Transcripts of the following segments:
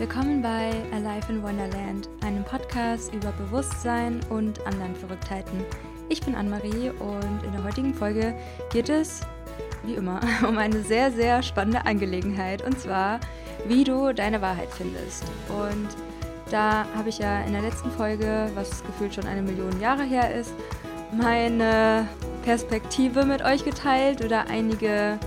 Willkommen bei Alive in Wonderland, einem Podcast über Bewusstsein und anderen Verrücktheiten. Ich bin Anne-Marie und in der heutigen Folge geht es, wie immer, um eine sehr, sehr spannende Angelegenheit und zwar, wie du deine Wahrheit findest. Und da habe ich ja in der letzten Folge, was gefühlt schon eine Million Jahre her ist, meine Perspektive mit euch geteilt oder einige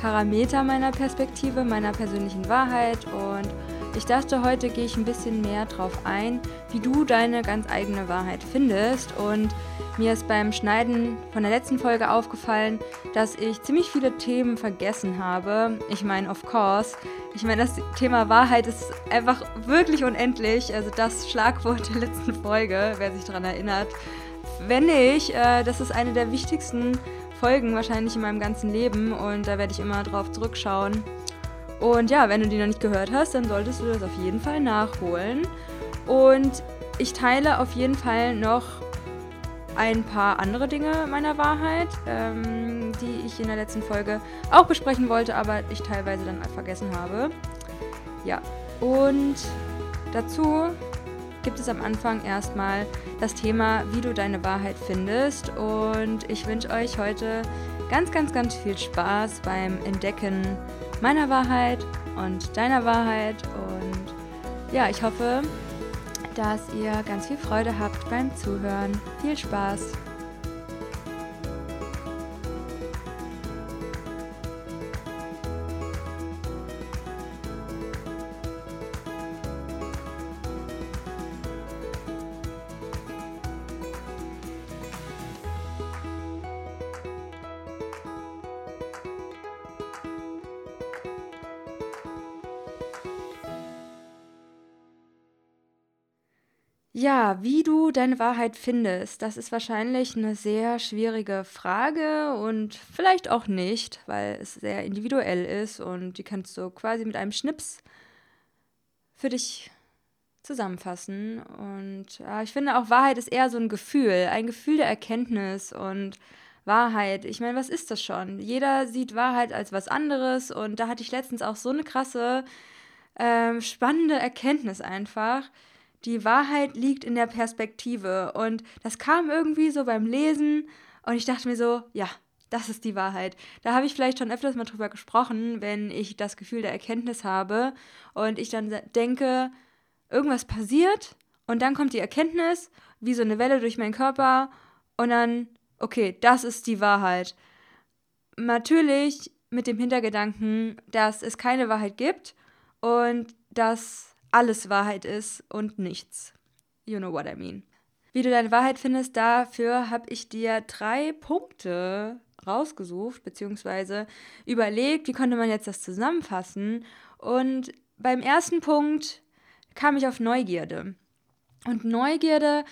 Parameter meiner Perspektive, meiner persönlichen Wahrheit und ich dachte, heute gehe ich ein bisschen mehr drauf ein, wie du deine ganz eigene Wahrheit findest. Und mir ist beim Schneiden von der letzten Folge aufgefallen, dass ich ziemlich viele Themen vergessen habe. Ich meine, of course. Ich meine, das Thema Wahrheit ist einfach wirklich unendlich. Also das Schlagwort der letzten Folge, wer sich daran erinnert. Wenn nicht, äh, das ist eine der wichtigsten Folgen wahrscheinlich in meinem ganzen Leben und da werde ich immer drauf zurückschauen. Und ja, wenn du die noch nicht gehört hast, dann solltest du das auf jeden Fall nachholen. Und ich teile auf jeden Fall noch ein paar andere Dinge meiner Wahrheit, ähm, die ich in der letzten Folge auch besprechen wollte, aber ich teilweise dann vergessen habe. Ja, und dazu gibt es am Anfang erstmal das Thema, wie du deine Wahrheit findest. Und ich wünsche euch heute ganz, ganz, ganz viel Spaß beim Entdecken meiner Wahrheit und deiner Wahrheit. Und ja, ich hoffe, dass ihr ganz viel Freude habt beim Zuhören. Viel Spaß! Ja, wie du deine Wahrheit findest, das ist wahrscheinlich eine sehr schwierige Frage und vielleicht auch nicht, weil es sehr individuell ist und die kannst du quasi mit einem Schnips für dich zusammenfassen. Und ja, ich finde auch Wahrheit ist eher so ein Gefühl, ein Gefühl der Erkenntnis und Wahrheit. Ich meine, was ist das schon? Jeder sieht Wahrheit als was anderes und da hatte ich letztens auch so eine krasse, ähm, spannende Erkenntnis einfach die Wahrheit liegt in der Perspektive. Und das kam irgendwie so beim Lesen und ich dachte mir so, ja, das ist die Wahrheit. Da habe ich vielleicht schon öfters mal drüber gesprochen, wenn ich das Gefühl der Erkenntnis habe und ich dann denke, irgendwas passiert und dann kommt die Erkenntnis, wie so eine Welle durch meinen Körper und dann, okay, das ist die Wahrheit. Natürlich mit dem Hintergedanken, dass es keine Wahrheit gibt und dass alles Wahrheit ist und nichts. You know what I mean. Wie du deine Wahrheit findest, dafür habe ich dir drei Punkte rausgesucht, beziehungsweise überlegt, wie konnte man jetzt das zusammenfassen. Und beim ersten Punkt kam ich auf Neugierde. Und Neugierde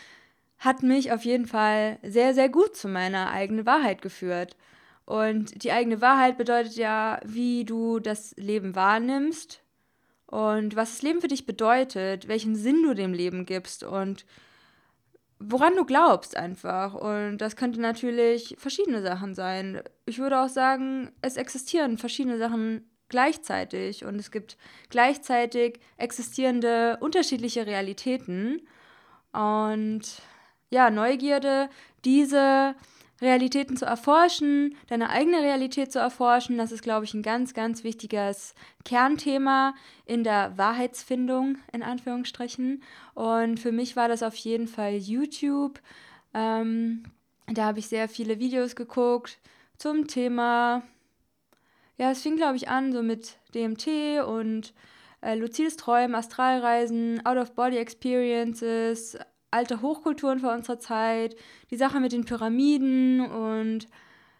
hat mich auf jeden Fall sehr, sehr gut zu meiner eigenen Wahrheit geführt. Und die eigene Wahrheit bedeutet ja, wie du das Leben wahrnimmst, und was das Leben für dich bedeutet, welchen Sinn du dem Leben gibst und woran du glaubst einfach. Und das könnte natürlich verschiedene Sachen sein. Ich würde auch sagen, es existieren verschiedene Sachen gleichzeitig und es gibt gleichzeitig existierende unterschiedliche Realitäten. Und ja, Neugierde, diese Realitäten zu erforschen, deine eigene Realität zu erforschen, das ist, glaube ich, ein ganz, ganz wichtiges Kernthema in der Wahrheitsfindung, in Anführungsstrichen. Und für mich war das auf jeden Fall YouTube. Ähm, da habe ich sehr viele Videos geguckt zum Thema. Ja, es fing, glaube ich, an so mit DMT und äh, luzides Träumen, Astralreisen, Out-of-Body-Experiences, alte Hochkulturen vor unserer Zeit, die Sache mit den Pyramiden und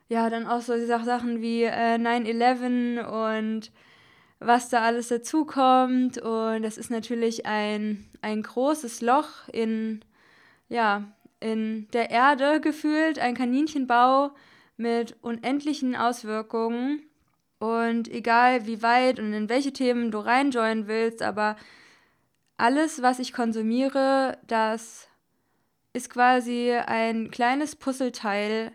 ja, dann auch so Sachen wie äh, 9-11 und was da alles dazukommt. Und das ist natürlich ein, ein großes Loch in, ja, in der Erde gefühlt, ein Kaninchenbau mit unendlichen Auswirkungen. Und egal wie weit und in welche Themen du reinjoinen willst, aber alles, was ich konsumiere, das ist quasi ein kleines Puzzleteil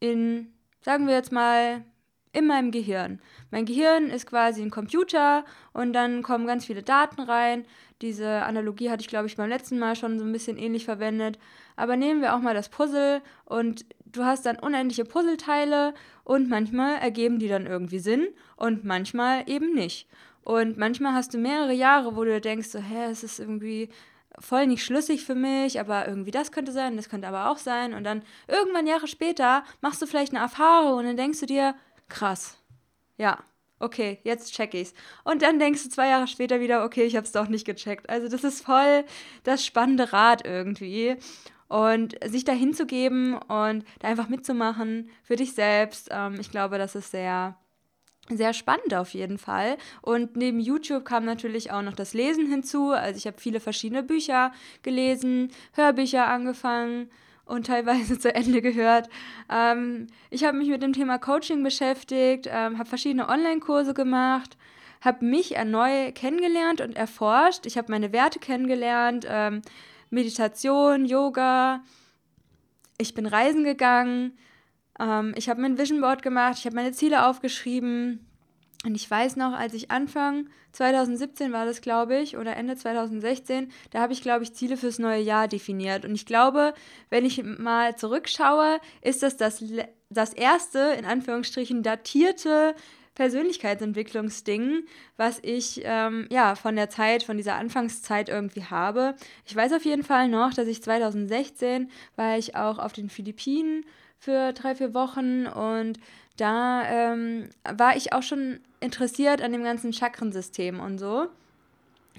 in, sagen wir jetzt mal, in meinem Gehirn. Mein Gehirn ist quasi ein Computer und dann kommen ganz viele Daten rein. Diese Analogie hatte ich, glaube ich, beim letzten Mal schon so ein bisschen ähnlich verwendet. Aber nehmen wir auch mal das Puzzle und du hast dann unendliche Puzzleteile und manchmal ergeben die dann irgendwie Sinn und manchmal eben nicht. Und manchmal hast du mehrere Jahre, wo du denkst, so, hä, es ist irgendwie voll nicht schlüssig für mich, aber irgendwie das könnte sein, das könnte aber auch sein. Und dann irgendwann Jahre später machst du vielleicht eine Erfahrung und dann denkst du dir, krass, ja, okay, jetzt check ich's. Und dann denkst du zwei Jahre später wieder, okay, ich hab's doch nicht gecheckt. Also das ist voll das spannende Rad irgendwie. Und sich da hinzugeben und da einfach mitzumachen für dich selbst, ähm, ich glaube, das ist sehr, sehr spannend auf jeden Fall. Und neben YouTube kam natürlich auch noch das Lesen hinzu. Also ich habe viele verschiedene Bücher gelesen, Hörbücher angefangen und teilweise zu Ende gehört. Ähm, ich habe mich mit dem Thema Coaching beschäftigt, ähm, habe verschiedene Online-Kurse gemacht, habe mich erneut kennengelernt und erforscht. Ich habe meine Werte kennengelernt, ähm, Meditation, Yoga. Ich bin reisen gegangen. Ähm, ich habe mein Vision Board gemacht. Ich habe meine Ziele aufgeschrieben. Und ich weiß noch, als ich Anfang 2017 war das, glaube ich, oder Ende 2016, da habe ich, glaube ich, Ziele fürs neue Jahr definiert. Und ich glaube, wenn ich mal zurückschaue, ist das das, das erste, in Anführungsstrichen, datierte Persönlichkeitsentwicklungsding, was ich ähm, ja von der Zeit, von dieser Anfangszeit irgendwie habe. Ich weiß auf jeden Fall noch, dass ich 2016 war ich auch auf den Philippinen für drei, vier Wochen und da ähm, war ich auch schon interessiert an dem ganzen Chakrensystem und so.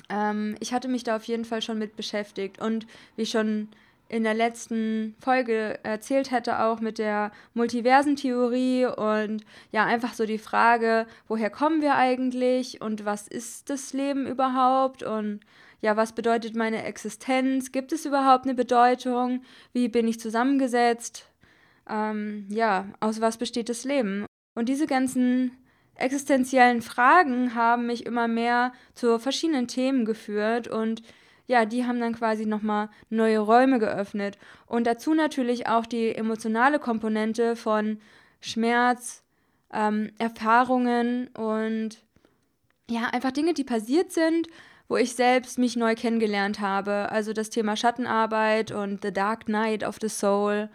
Ähm, ich hatte mich da auf jeden Fall schon mit beschäftigt und wie schon in der letzten Folge erzählt hätte, auch mit der Multiversentheorie und ja, einfach so die Frage, woher kommen wir eigentlich und was ist das Leben überhaupt und ja, was bedeutet meine Existenz? Gibt es überhaupt eine Bedeutung? Wie bin ich zusammengesetzt? Ähm, ja, aus was besteht das Leben? Und diese ganzen existenziellen Fragen haben mich immer mehr zu verschiedenen Themen geführt und ja, die haben dann quasi nochmal neue Räume geöffnet. Und dazu natürlich auch die emotionale Komponente von Schmerz, ähm, Erfahrungen und ja, einfach Dinge, die passiert sind, wo ich selbst mich neu kennengelernt habe. Also das Thema Schattenarbeit und The Dark Night of the Soul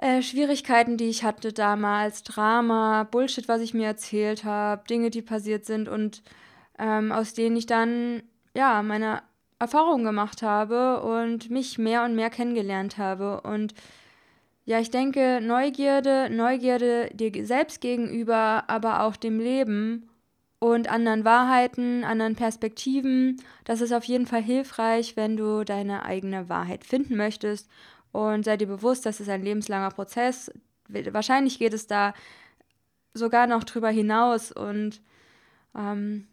äh, Schwierigkeiten, die ich hatte damals, Drama, Bullshit, was ich mir erzählt habe, Dinge, die passiert sind und ähm, aus denen ich dann ja meine Erfahrungen gemacht habe und mich mehr und mehr kennengelernt habe. Und ja, ich denke, Neugierde, Neugierde dir selbst gegenüber, aber auch dem Leben und anderen Wahrheiten, anderen Perspektiven, das ist auf jeden Fall hilfreich, wenn du deine eigene Wahrheit finden möchtest und sei dir bewusst, das ist ein lebenslanger Prozess. Wahrscheinlich geht es da sogar noch drüber hinaus und ähm,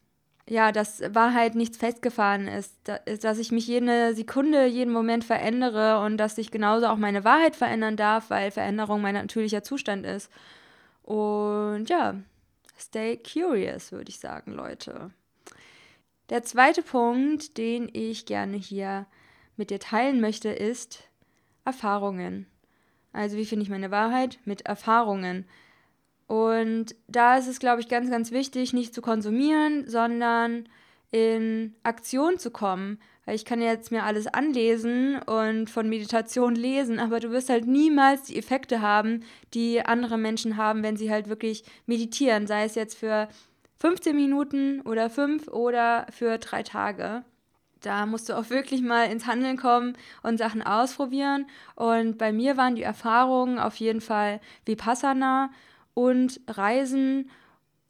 ja, dass Wahrheit nichts festgefahren ist, dass ich mich jede Sekunde, jeden Moment verändere und dass ich genauso auch meine Wahrheit verändern darf, weil Veränderung mein natürlicher Zustand ist. Und ja, stay curious, würde ich sagen, Leute. Der zweite Punkt, den ich gerne hier mit dir teilen möchte, ist, Erfahrungen. Also wie finde ich meine Wahrheit? Mit Erfahrungen. Und da ist es, glaube ich, ganz, ganz wichtig, nicht zu konsumieren, sondern in Aktion zu kommen. Weil ich kann jetzt mir alles anlesen und von Meditation lesen, aber du wirst halt niemals die Effekte haben, die andere Menschen haben, wenn sie halt wirklich meditieren. Sei es jetzt für 15 Minuten oder 5 oder für drei Tage da musst du auch wirklich mal ins Handeln kommen und Sachen ausprobieren. Und bei mir waren die Erfahrungen auf jeden Fall Vipassana und Reisen.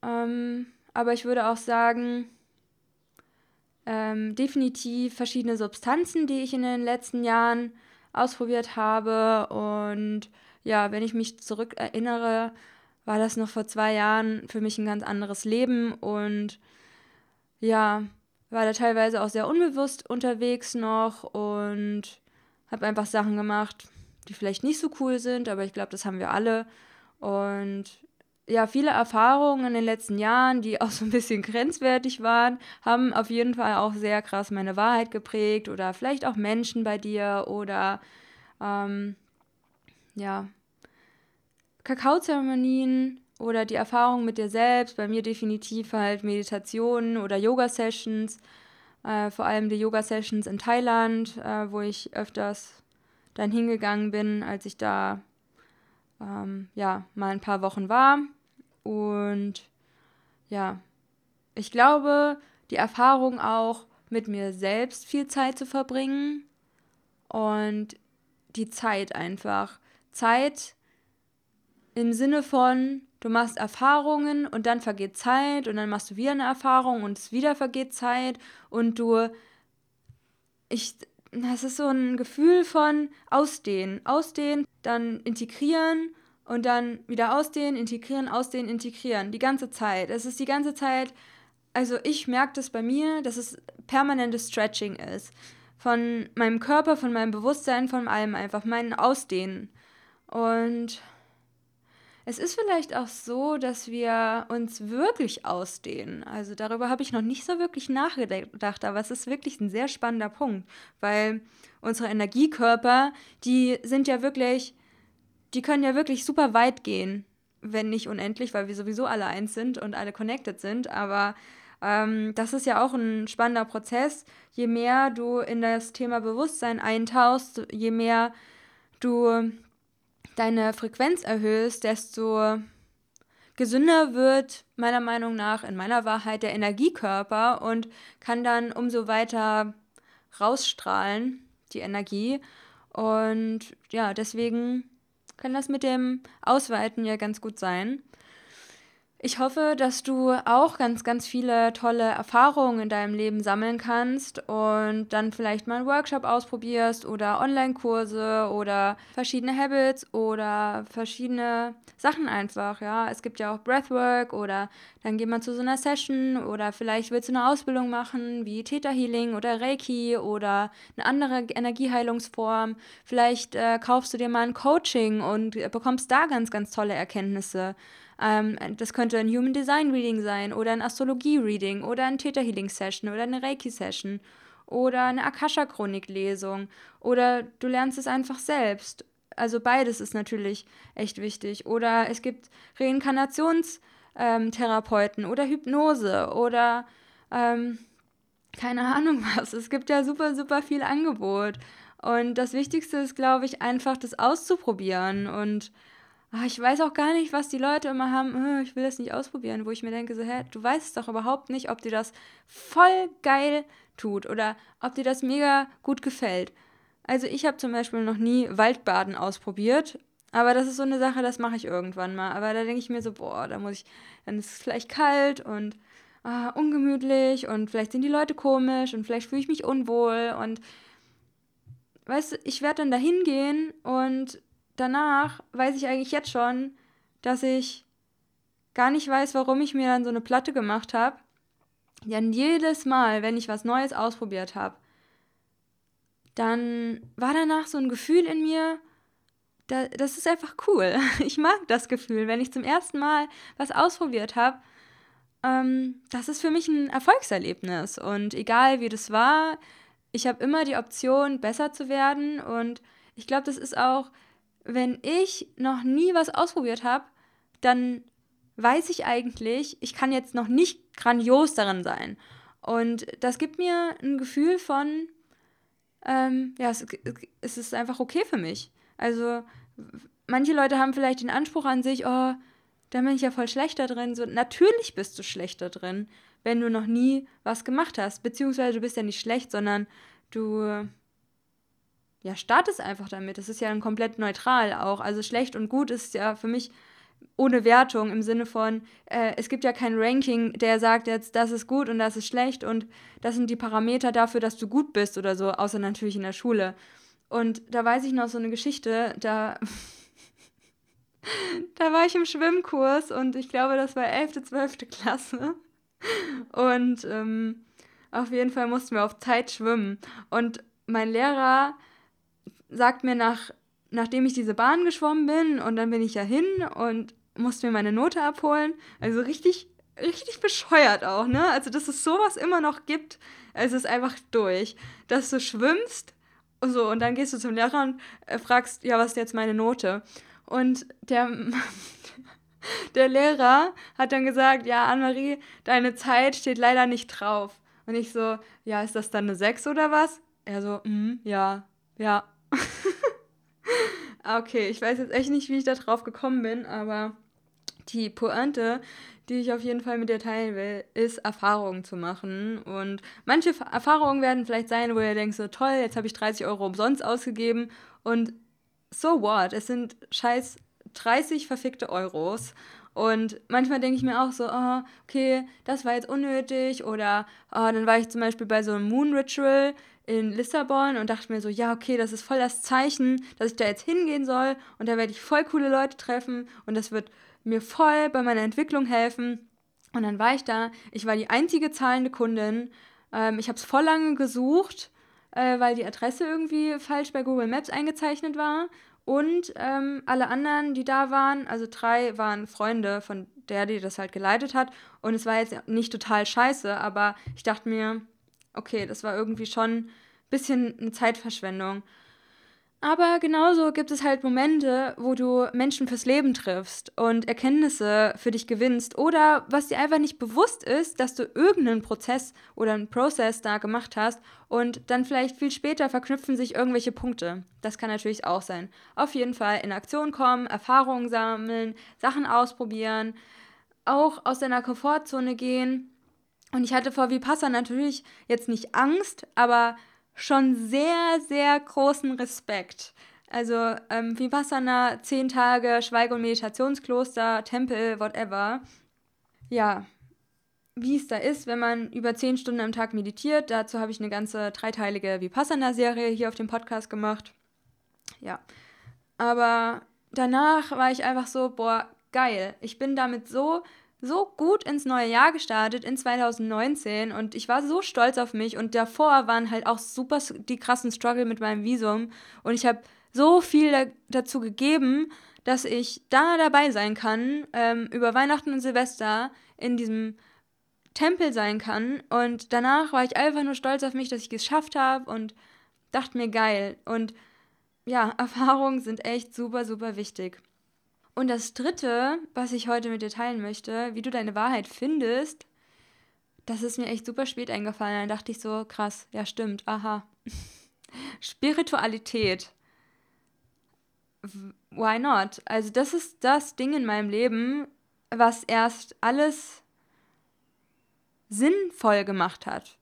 Ähm, aber ich würde auch sagen, ähm, definitiv verschiedene Substanzen, die ich in den letzten Jahren ausprobiert habe. Und ja, wenn ich mich zurück erinnere, war das noch vor zwei Jahren für mich ein ganz anderes Leben. Und ja, war da teilweise auch sehr unbewusst unterwegs noch und habe einfach Sachen gemacht, die vielleicht nicht so cool sind, aber ich glaube, das haben wir alle. Und ja, viele Erfahrungen in den letzten Jahren, die auch so ein bisschen grenzwertig waren, haben auf jeden Fall auch sehr krass meine Wahrheit geprägt oder vielleicht auch Menschen bei dir oder ähm, ja, Kakaozeremonien oder die Erfahrung mit dir selbst, bei mir definitiv halt Meditationen oder Yoga-Sessions, äh, vor allem die Yoga-Sessions in Thailand, äh, wo ich öfters dann hingegangen bin, als ich da ähm, ja mal ein paar Wochen war. Und ja, ich glaube, die Erfahrung auch mit mir selbst viel Zeit zu verbringen und die Zeit einfach. Zeit im Sinne von, du machst Erfahrungen und dann vergeht Zeit und dann machst du wieder eine Erfahrung und es wieder vergeht Zeit und du, ich, das ist so ein Gefühl von ausdehnen, ausdehnen, dann integrieren und dann wieder ausdehnen, integrieren, ausdehnen, integrieren, die ganze Zeit. Es ist die ganze Zeit, also ich merke das bei mir, dass es permanentes Stretching ist. Von meinem Körper, von meinem Bewusstsein, von allem einfach, meinen Ausdehnen. Und es ist vielleicht auch so, dass wir uns wirklich ausdehnen. Also darüber habe ich noch nicht so wirklich nachgedacht, aber es ist wirklich ein sehr spannender Punkt, weil unsere Energiekörper, die sind ja wirklich, die können ja wirklich super weit gehen, wenn nicht unendlich, weil wir sowieso alle eins sind und alle connected sind, aber ähm, das ist ja auch ein spannender Prozess. Je mehr du in das Thema Bewusstsein eintauchst, je mehr du deine Frequenz erhöhst, desto gesünder wird meiner Meinung nach in meiner Wahrheit der Energiekörper und kann dann umso weiter rausstrahlen, die Energie. Und ja, deswegen kann das mit dem Ausweiten ja ganz gut sein. Ich hoffe, dass du auch ganz, ganz viele tolle Erfahrungen in deinem Leben sammeln kannst und dann vielleicht mal einen Workshop ausprobierst oder Online-Kurse oder verschiedene Habits oder verschiedene Sachen einfach, ja. Es gibt ja auch Breathwork oder dann geht man zu so einer Session oder vielleicht willst du eine Ausbildung machen wie Theta Healing oder Reiki oder eine andere Energieheilungsform. Vielleicht äh, kaufst du dir mal ein Coaching und bekommst da ganz, ganz tolle Erkenntnisse. Ähm, das könnte ein Human Design Reading sein oder ein Astrologie Reading oder ein Theta Healing Session oder eine Reiki Session oder eine Akasha Chronik Lesung oder du lernst es einfach selbst. Also beides ist natürlich echt wichtig. Oder es gibt Reinkarnationstherapeuten ähm, oder Hypnose oder ähm, keine Ahnung was. Es gibt ja super, super viel Angebot. Und das Wichtigste ist, glaube ich, einfach das auszuprobieren und Ah, ich weiß auch gar nicht, was die Leute immer haben, hm, ich will das nicht ausprobieren, wo ich mir denke, so, hä, du weißt doch überhaupt nicht, ob dir das voll geil tut oder ob dir das mega gut gefällt. Also ich habe zum Beispiel noch nie Waldbaden ausprobiert, aber das ist so eine Sache, das mache ich irgendwann mal. Aber da denke ich mir so, boah, da muss ich, dann ist es vielleicht kalt und ah, ungemütlich und vielleicht sind die Leute komisch und vielleicht fühle ich mich unwohl und weißt du, ich werde dann da hingehen und danach weiß ich eigentlich jetzt schon, dass ich gar nicht weiß, warum ich mir dann so eine Platte gemacht habe. Denn jedes Mal, wenn ich was Neues ausprobiert habe, dann war danach so ein Gefühl in mir, da, das ist einfach cool. Ich mag das Gefühl, wenn ich zum ersten Mal was ausprobiert habe. Ähm, das ist für mich ein Erfolgserlebnis. Und egal wie das war, ich habe immer die Option, besser zu werden. Und ich glaube, das ist auch wenn ich noch nie was ausprobiert habe, dann weiß ich eigentlich, ich kann jetzt noch nicht grandios darin sein. Und das gibt mir ein Gefühl von, ähm, ja, es, es ist einfach okay für mich. Also manche Leute haben vielleicht den Anspruch an sich, oh, da bin ich ja voll schlechter drin. So, natürlich bist du schlechter drin, wenn du noch nie was gemacht hast. Beziehungsweise du bist ja nicht schlecht, sondern du ja, startest einfach damit. Das ist ja dann komplett neutral auch. Also schlecht und gut ist ja für mich ohne Wertung im Sinne von, äh, es gibt ja kein Ranking, der sagt jetzt, das ist gut und das ist schlecht und das sind die Parameter dafür, dass du gut bist oder so, außer natürlich in der Schule. Und da weiß ich noch so eine Geschichte, da, da war ich im Schwimmkurs und ich glaube, das war 11., 12. Klasse. Und ähm, auf jeden Fall mussten wir auf Zeit schwimmen. Und mein Lehrer sagt mir nach, nachdem ich diese Bahn geschwommen bin und dann bin ich ja hin und musste mir meine Note abholen. Also richtig, richtig bescheuert auch, ne? Also, dass es sowas immer noch gibt, es ist einfach durch. Dass du schwimmst, so, und dann gehst du zum Lehrer und äh, fragst, ja, was ist jetzt meine Note? Und der, der Lehrer hat dann gesagt, ja, Annemarie, deine Zeit steht leider nicht drauf. Und ich so, ja, ist das dann eine 6 oder was? Er so, mm, ja, ja. okay, ich weiß jetzt echt nicht, wie ich da drauf gekommen bin, aber die Pointe, die ich auf jeden Fall mit dir teilen will, ist Erfahrungen zu machen. Und manche Erfahrungen werden vielleicht sein, wo ihr denkt, so toll, jetzt habe ich 30 Euro umsonst ausgegeben und so what? Es sind scheiß 30 verfickte Euros. Und manchmal denke ich mir auch so, oh, okay, das war jetzt unnötig. Oder oh, dann war ich zum Beispiel bei so einem Moon Ritual in Lissabon und dachte mir so, ja, okay, das ist voll das Zeichen, dass ich da jetzt hingehen soll. Und da werde ich voll coole Leute treffen. Und das wird mir voll bei meiner Entwicklung helfen. Und dann war ich da. Ich war die einzige zahlende Kundin. Ähm, ich habe es voll lange gesucht, äh, weil die Adresse irgendwie falsch bei Google Maps eingezeichnet war. Und ähm, alle anderen, die da waren, also drei waren Freunde von der, die das halt geleitet hat. Und es war jetzt nicht total scheiße, aber ich dachte mir, okay, das war irgendwie schon ein bisschen eine Zeitverschwendung. Aber genauso gibt es halt Momente, wo du Menschen fürs Leben triffst und Erkenntnisse für dich gewinnst oder was dir einfach nicht bewusst ist, dass du irgendeinen Prozess oder einen Prozess da gemacht hast und dann vielleicht viel später verknüpfen sich irgendwelche Punkte. Das kann natürlich auch sein. Auf jeden Fall in Aktion kommen, Erfahrungen sammeln, Sachen ausprobieren, auch aus deiner Komfortzone gehen. Und ich hatte vor Vipassana natürlich jetzt nicht Angst, aber schon sehr, sehr großen Respekt. Also ähm, Vipassana, zehn Tage Schweige- und Meditationskloster, Tempel, whatever. Ja, wie es da ist, wenn man über zehn Stunden am Tag meditiert. Dazu habe ich eine ganze dreiteilige Vipassana-Serie hier auf dem Podcast gemacht. Ja, aber danach war ich einfach so, boah, geil. Ich bin damit so so gut ins neue Jahr gestartet in 2019 und ich war so stolz auf mich. Und davor waren halt auch super die krassen Struggle mit meinem Visum. Und ich habe so viel da, dazu gegeben, dass ich da dabei sein kann, ähm, über Weihnachten und Silvester in diesem Tempel sein kann. Und danach war ich einfach nur stolz auf mich, dass ich es geschafft habe und dachte mir geil. Und ja, Erfahrungen sind echt super, super wichtig. Und das Dritte, was ich heute mit dir teilen möchte, wie du deine Wahrheit findest, das ist mir echt super spät eingefallen. Dann dachte ich so, krass, ja stimmt, aha. Spiritualität. Why not? Also das ist das Ding in meinem Leben, was erst alles sinnvoll gemacht hat.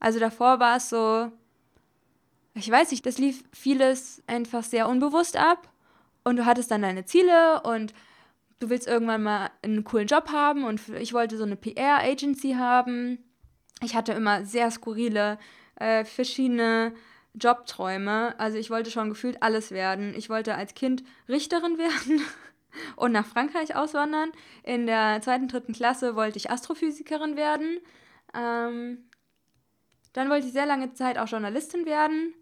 Also davor war es so, ich weiß nicht, das lief vieles einfach sehr unbewusst ab und du hattest dann deine Ziele und du willst irgendwann mal einen coolen Job haben und ich wollte so eine PR-Agency haben. Ich hatte immer sehr skurrile, äh, verschiedene Jobträume. Also ich wollte schon gefühlt alles werden. Ich wollte als Kind Richterin werden und nach Frankreich auswandern. In der zweiten, dritten Klasse wollte ich Astrophysikerin werden. Ähm, dann wollte ich sehr lange Zeit auch Journalistin werden,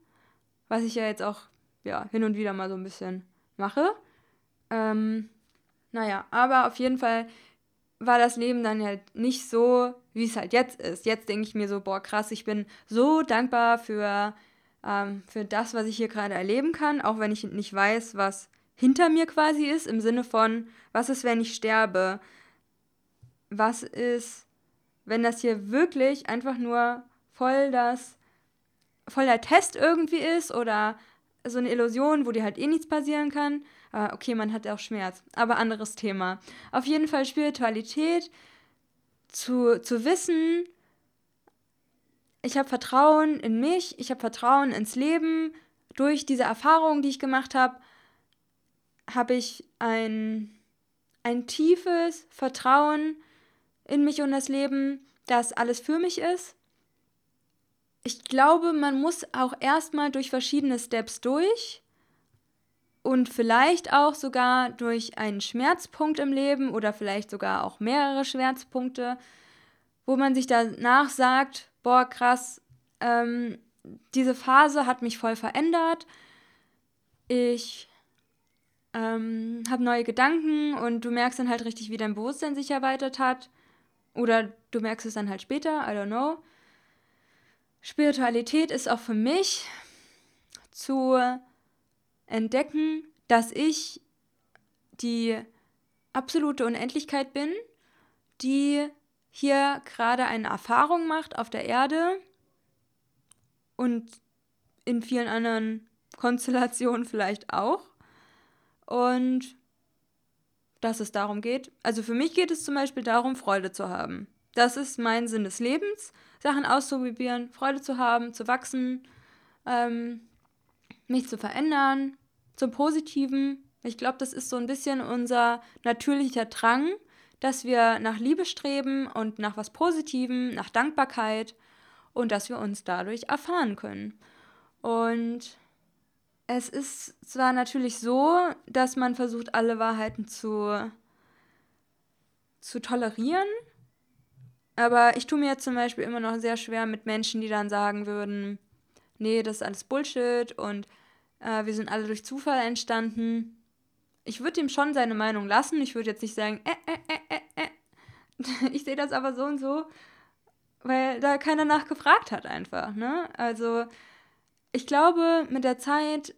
was ich ja jetzt auch ja, hin und wieder mal so ein bisschen mache. Ähm, naja, aber auf jeden Fall war das Leben dann halt nicht so, wie es halt jetzt ist. Jetzt denke ich mir so, boah, krass, ich bin so dankbar für, ähm, für das, was ich hier gerade erleben kann, auch wenn ich nicht weiß, was hinter mir quasi ist, im Sinne von, was ist, wenn ich sterbe? Was ist, wenn das hier wirklich einfach nur voll das, voll der Test irgendwie ist oder so eine Illusion, wo dir halt eh nichts passieren kann. Aber okay, man hat auch Schmerz. Aber anderes Thema. Auf jeden Fall Spiritualität, zu, zu wissen, ich habe Vertrauen in mich, ich habe Vertrauen ins Leben. Durch diese Erfahrungen, die ich gemacht habe, habe ich ein, ein tiefes Vertrauen in mich und das Leben, dass alles für mich ist ich glaube, man muss auch erstmal durch verschiedene Steps durch und vielleicht auch sogar durch einen Schmerzpunkt im Leben oder vielleicht sogar auch mehrere Schmerzpunkte, wo man sich danach sagt, boah, krass, ähm, diese Phase hat mich voll verändert. Ich ähm, habe neue Gedanken und du merkst dann halt richtig, wie dein Bewusstsein sich erweitert hat. Oder du merkst es dann halt später, I don't know. Spiritualität ist auch für mich zu entdecken, dass ich die absolute Unendlichkeit bin, die hier gerade eine Erfahrung macht auf der Erde und in vielen anderen Konstellationen vielleicht auch. Und dass es darum geht. Also für mich geht es zum Beispiel darum, Freude zu haben. Das ist mein Sinn des Lebens, Sachen auszuprobieren, Freude zu haben, zu wachsen, ähm, mich zu verändern, zum Positiven. Ich glaube, das ist so ein bisschen unser natürlicher Drang, dass wir nach Liebe streben und nach was Positivem, nach Dankbarkeit und dass wir uns dadurch erfahren können. Und es ist zwar natürlich so, dass man versucht, alle Wahrheiten zu, zu tolerieren, aber ich tue mir jetzt zum Beispiel immer noch sehr schwer mit Menschen, die dann sagen würden, nee, das ist alles Bullshit und äh, wir sind alle durch Zufall entstanden. Ich würde ihm schon seine Meinung lassen. Ich würde jetzt nicht sagen, äh, äh, äh, äh, äh. ich sehe das aber so und so, weil da keiner nachgefragt hat einfach. Ne? Also ich glaube, mit der Zeit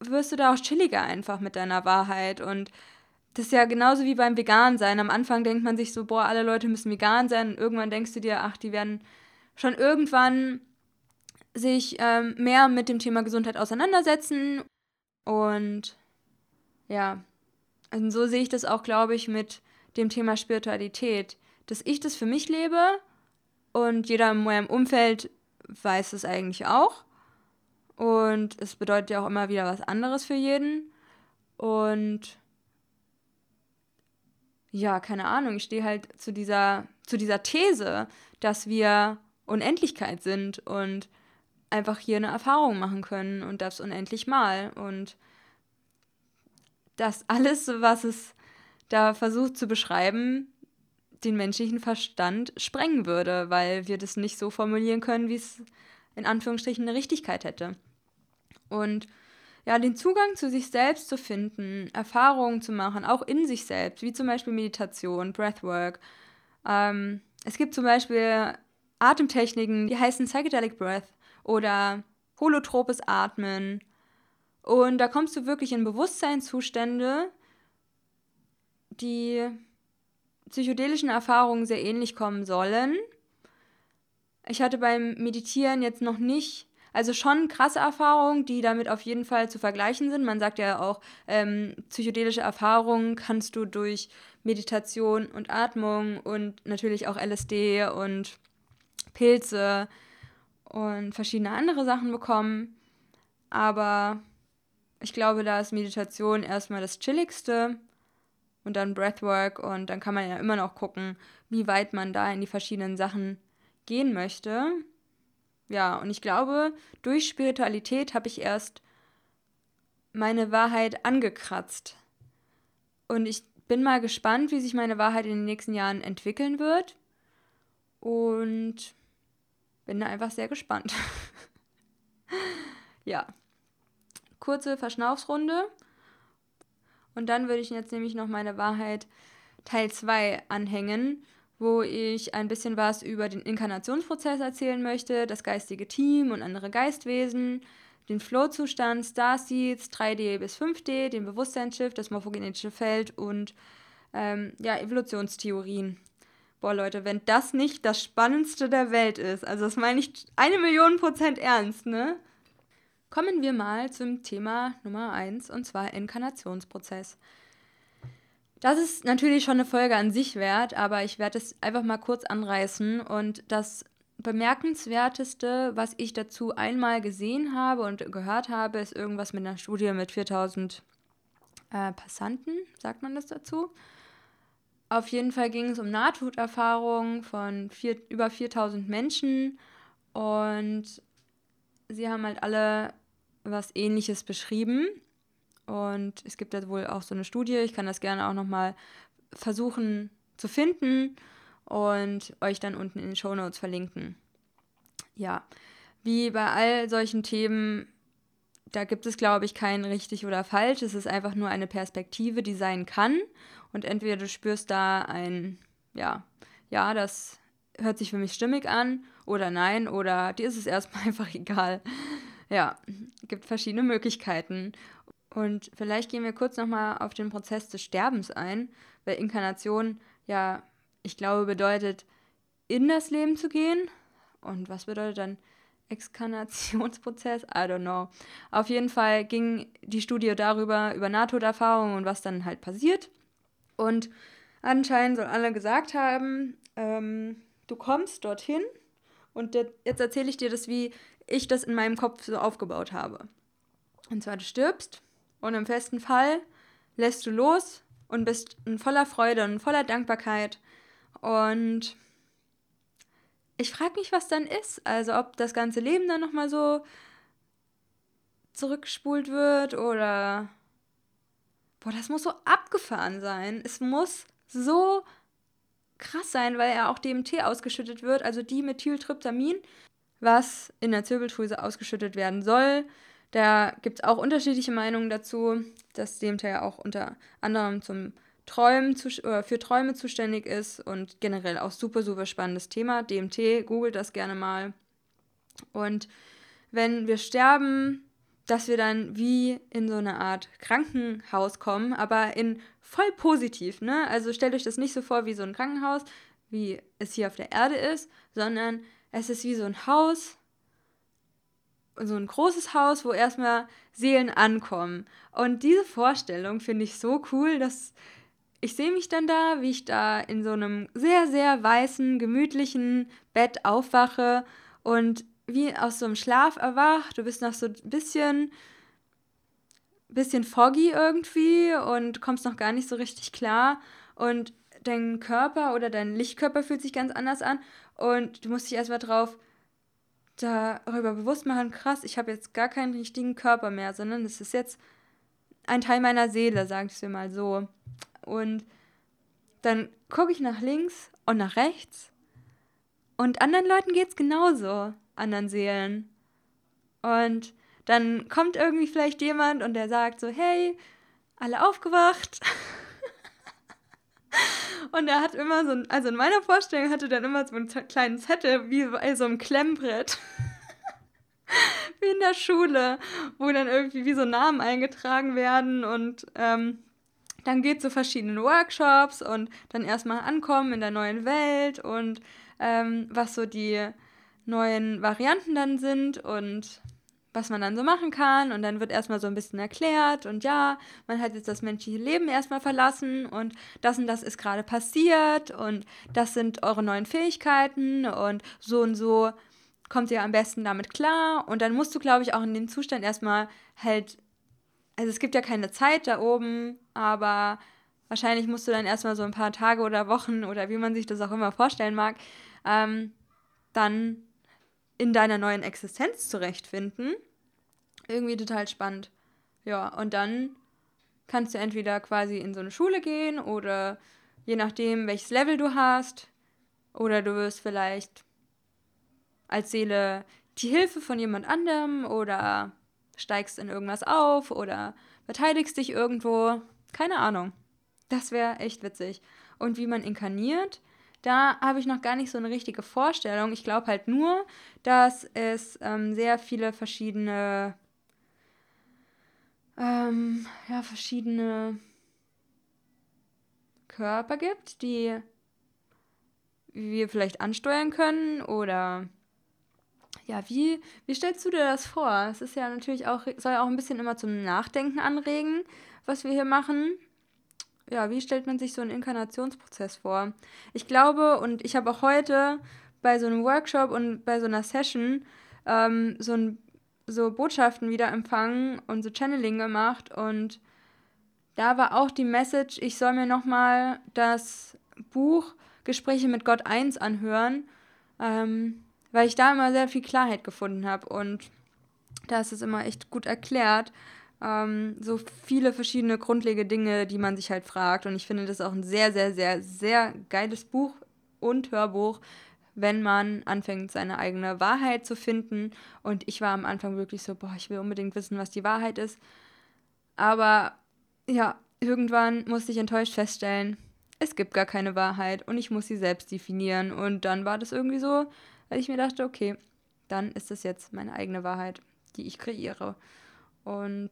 wirst du da auch chilliger einfach mit deiner Wahrheit und das ist ja genauso wie beim Vegan sein. Am Anfang denkt man sich so, boah, alle Leute müssen vegan sein. Und irgendwann denkst du dir, ach, die werden schon irgendwann sich ähm, mehr mit dem Thema Gesundheit auseinandersetzen. Und ja, also so sehe ich das auch, glaube ich, mit dem Thema Spiritualität. Dass ich das für mich lebe und jeder in meinem Umfeld weiß es eigentlich auch. Und es bedeutet ja auch immer wieder was anderes für jeden. Und ja, keine Ahnung, ich stehe halt zu dieser, zu dieser These, dass wir Unendlichkeit sind und einfach hier eine Erfahrung machen können und das unendlich mal. Und das alles, was es da versucht zu beschreiben, den menschlichen Verstand sprengen würde, weil wir das nicht so formulieren können, wie es in Anführungsstrichen eine Richtigkeit hätte. Und ja, den Zugang zu sich selbst zu finden, Erfahrungen zu machen, auch in sich selbst, wie zum Beispiel Meditation, Breathwork. Ähm, es gibt zum Beispiel Atemtechniken, die heißen Psychedelic Breath oder holotropes Atmen. Und da kommst du wirklich in Bewusstseinszustände, die psychedelischen Erfahrungen sehr ähnlich kommen sollen. Ich hatte beim Meditieren jetzt noch nicht also schon krasse Erfahrungen, die damit auf jeden Fall zu vergleichen sind. Man sagt ja auch, ähm, psychedelische Erfahrungen kannst du durch Meditation und Atmung und natürlich auch LSD und Pilze und verschiedene andere Sachen bekommen. Aber ich glaube, da ist Meditation erstmal das Chilligste und dann Breathwork und dann kann man ja immer noch gucken, wie weit man da in die verschiedenen Sachen gehen möchte. Ja, und ich glaube, durch Spiritualität habe ich erst meine Wahrheit angekratzt. Und ich bin mal gespannt, wie sich meine Wahrheit in den nächsten Jahren entwickeln wird. Und bin da einfach sehr gespannt. ja. Kurze Verschnaufsrunde. Und dann würde ich jetzt nämlich noch meine Wahrheit Teil 2 anhängen wo ich ein bisschen was über den Inkarnationsprozess erzählen möchte, das geistige Team und andere Geistwesen, den Flow-Zustand, Starseeds, 3D bis 5D, den Bewusstseinsschiff, das morphogenetische Feld und ähm, ja, Evolutionstheorien. Boah, Leute, wenn das nicht das Spannendste der Welt ist, also das meine ich eine Million Prozent ernst, ne? Kommen wir mal zum Thema Nummer 1 und zwar Inkarnationsprozess. Das ist natürlich schon eine Folge an sich wert, aber ich werde es einfach mal kurz anreißen. Und das bemerkenswerteste, was ich dazu einmal gesehen habe und gehört habe, ist irgendwas mit einer Studie mit 4000 äh, Passanten, sagt man das dazu. Auf jeden Fall ging es um Nahtoderfahrungen von vier, über 4000 Menschen und sie haben halt alle was Ähnliches beschrieben. Und es gibt da wohl auch so eine Studie. Ich kann das gerne auch nochmal versuchen zu finden und euch dann unten in den Show Notes verlinken. Ja, wie bei all solchen Themen, da gibt es, glaube ich, kein richtig oder falsch. Es ist einfach nur eine Perspektive, die sein kann. Und entweder du spürst da ein, ja, ja, das hört sich für mich stimmig an oder nein, oder dir ist es erstmal einfach egal. Ja, gibt verschiedene Möglichkeiten. Und vielleicht gehen wir kurz nochmal auf den Prozess des Sterbens ein, weil Inkarnation ja, ich glaube, bedeutet, in das Leben zu gehen. Und was bedeutet dann Exkarnationsprozess? I don't know. Auf jeden Fall ging die Studie darüber, über Nahtoderfahrungen und was dann halt passiert. Und anscheinend sollen alle gesagt haben, ähm, du kommst dorthin und jetzt erzähle ich dir das, wie ich das in meinem Kopf so aufgebaut habe. Und zwar, du stirbst und im festen Fall lässt du los und bist in voller Freude und voller Dankbarkeit. Und ich frage mich, was dann ist. Also ob das ganze Leben dann nochmal so zurückgespult wird oder... Boah, das muss so abgefahren sein. Es muss so krass sein, weil ja auch DMT ausgeschüttet wird, also Dimethyltryptamin, was in der Zirbeldrüse ausgeschüttet werden soll. Da gibt es auch unterschiedliche Meinungen dazu, dass DMT ja auch unter anderem zum Träumen zu, äh, für Träume zuständig ist und generell auch super, super spannendes Thema. DMT, googelt das gerne mal. Und wenn wir sterben, dass wir dann wie in so eine Art Krankenhaus kommen, aber in voll positiv, ne? Also stellt euch das nicht so vor wie so ein Krankenhaus, wie es hier auf der Erde ist, sondern es ist wie so ein Haus, so ein großes Haus, wo erstmal Seelen ankommen. Und diese Vorstellung finde ich so cool, dass ich sehe mich dann da, wie ich da in so einem sehr, sehr weißen, gemütlichen Bett aufwache und wie aus so einem Schlaf erwacht. Du bist noch so ein bisschen, bisschen foggy irgendwie und kommst noch gar nicht so richtig klar. Und dein Körper oder dein Lichtkörper fühlt sich ganz anders an. Und du musst dich erstmal drauf darüber bewusst machen, krass, ich habe jetzt gar keinen richtigen Körper mehr, sondern es ist jetzt ein Teil meiner Seele, sag ich dir mal so. Und dann gucke ich nach links und nach rechts und anderen Leuten geht es genauso anderen Seelen. Und dann kommt irgendwie vielleicht jemand und der sagt so, hey, alle aufgewacht. und er hat immer so ein, also in meiner Vorstellung hatte dann immer so einen kleinen Zettel wie bei so einem Klemmbrett. wie in der Schule, wo dann irgendwie wie so Namen eingetragen werden und ähm, dann geht zu verschiedenen Workshops und dann erstmal ankommen in der neuen Welt und ähm, was so die neuen Varianten dann sind und was man dann so machen kann. Und dann wird erstmal so ein bisschen erklärt und ja, man hat jetzt das menschliche Leben erstmal verlassen und das und das ist gerade passiert und das sind eure neuen Fähigkeiten und so und so kommt ihr am besten damit klar. Und dann musst du, glaube ich, auch in dem Zustand erstmal halt, also es gibt ja keine Zeit da oben, aber wahrscheinlich musst du dann erstmal so ein paar Tage oder Wochen oder wie man sich das auch immer vorstellen mag, ähm, dann in deiner neuen Existenz zurechtfinden. Irgendwie total spannend. Ja, und dann kannst du entweder quasi in so eine Schule gehen oder je nachdem, welches Level du hast, oder du wirst vielleicht als Seele die Hilfe von jemand anderem oder steigst in irgendwas auf oder verteidigst dich irgendwo. Keine Ahnung. Das wäre echt witzig. Und wie man inkarniert, da habe ich noch gar nicht so eine richtige Vorstellung. Ich glaube halt nur, dass es ähm, sehr viele verschiedene, ähm, ja, verschiedene Körper gibt, die wir vielleicht ansteuern können oder ja, wie, wie stellst du dir das vor? Es ist ja natürlich auch, soll auch ein bisschen immer zum Nachdenken anregen, was wir hier machen ja, wie stellt man sich so einen Inkarnationsprozess vor? Ich glaube, und ich habe auch heute bei so einem Workshop und bei so einer Session ähm, so, ein, so Botschaften wieder empfangen und so Channeling gemacht und da war auch die Message, ich soll mir nochmal das Buch Gespräche mit Gott 1 anhören, ähm, weil ich da immer sehr viel Klarheit gefunden habe und da ist es immer echt gut erklärt, ähm, so viele verschiedene grundlegende Dinge, die man sich halt fragt. Und ich finde das auch ein sehr, sehr, sehr, sehr geiles Buch und Hörbuch, wenn man anfängt, seine eigene Wahrheit zu finden. Und ich war am Anfang wirklich so, boah, ich will unbedingt wissen, was die Wahrheit ist. Aber ja, irgendwann musste ich enttäuscht feststellen, es gibt gar keine Wahrheit und ich muss sie selbst definieren. Und dann war das irgendwie so, weil ich mir dachte, okay, dann ist das jetzt meine eigene Wahrheit, die ich kreiere. Und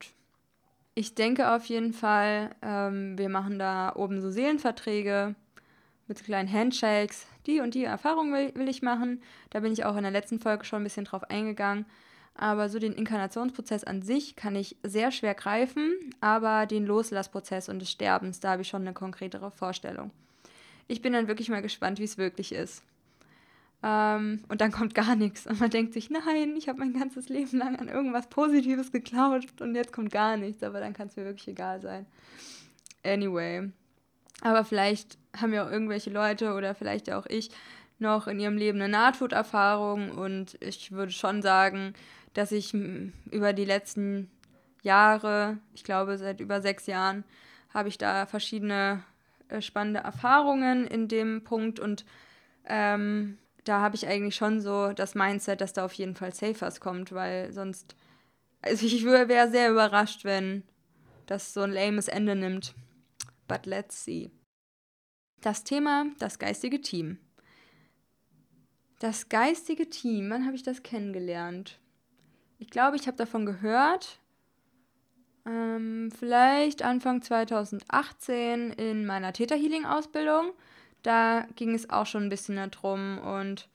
ich denke auf jeden Fall, ähm, wir machen da oben so Seelenverträge mit kleinen Handshakes. Die und die Erfahrung will, will ich machen. Da bin ich auch in der letzten Folge schon ein bisschen drauf eingegangen. Aber so den Inkarnationsprozess an sich kann ich sehr schwer greifen, aber den Loslassprozess und des Sterbens, da habe ich schon eine konkretere Vorstellung. Ich bin dann wirklich mal gespannt, wie es wirklich ist. Ähm, und dann kommt gar nichts. Und man denkt sich, nein, ich habe mein ganzes Leben lang an irgendwas Positives geklaut und jetzt kommt gar nichts. Aber dann kann es mir wirklich egal sein. Anyway. Aber vielleicht haben ja auch irgendwelche Leute oder vielleicht auch ich noch in ihrem Leben eine Nahtoderfahrung. Und ich würde schon sagen, dass ich über die letzten Jahre, ich glaube seit über sechs Jahren, habe ich da verschiedene äh, spannende Erfahrungen in dem Punkt und ähm, da habe ich eigentlich schon so das Mindset, dass da auf jeden Fall Safers kommt, weil sonst, also ich wäre sehr überrascht, wenn das so ein lames Ende nimmt. But let's see. Das Thema, das geistige Team. Das geistige Team, wann habe ich das kennengelernt? Ich glaube, ich habe davon gehört. Ähm, vielleicht Anfang 2018 in meiner Theta Healing Ausbildung. Da ging es auch schon ein bisschen darum und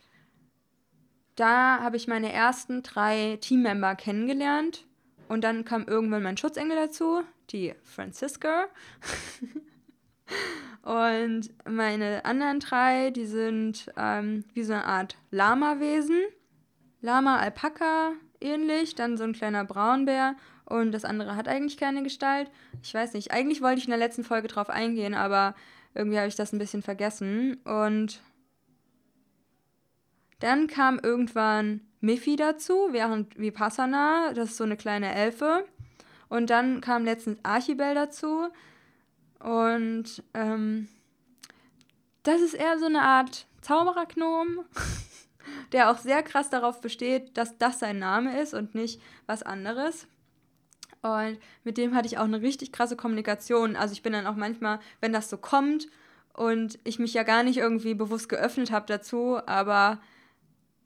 da habe ich meine ersten drei Teammember kennengelernt und dann kam irgendwann mein Schutzengel dazu, die Franziska. und meine anderen drei, die sind ähm, wie so eine Art Lama-Wesen. Lama, Alpaka ähnlich, dann so ein kleiner Braunbär und das andere hat eigentlich keine Gestalt. Ich weiß nicht, eigentlich wollte ich in der letzten Folge drauf eingehen, aber irgendwie habe ich das ein bisschen vergessen. Und dann kam irgendwann Miffy dazu, während Vipassana, das ist so eine kleine Elfe. Und dann kam letztens Archibel dazu. Und ähm, das ist eher so eine Art Zauberergnom, der auch sehr krass darauf besteht, dass das sein Name ist und nicht was anderes. Und mit dem hatte ich auch eine richtig krasse Kommunikation. Also ich bin dann auch manchmal, wenn das so kommt und ich mich ja gar nicht irgendwie bewusst geöffnet habe dazu, aber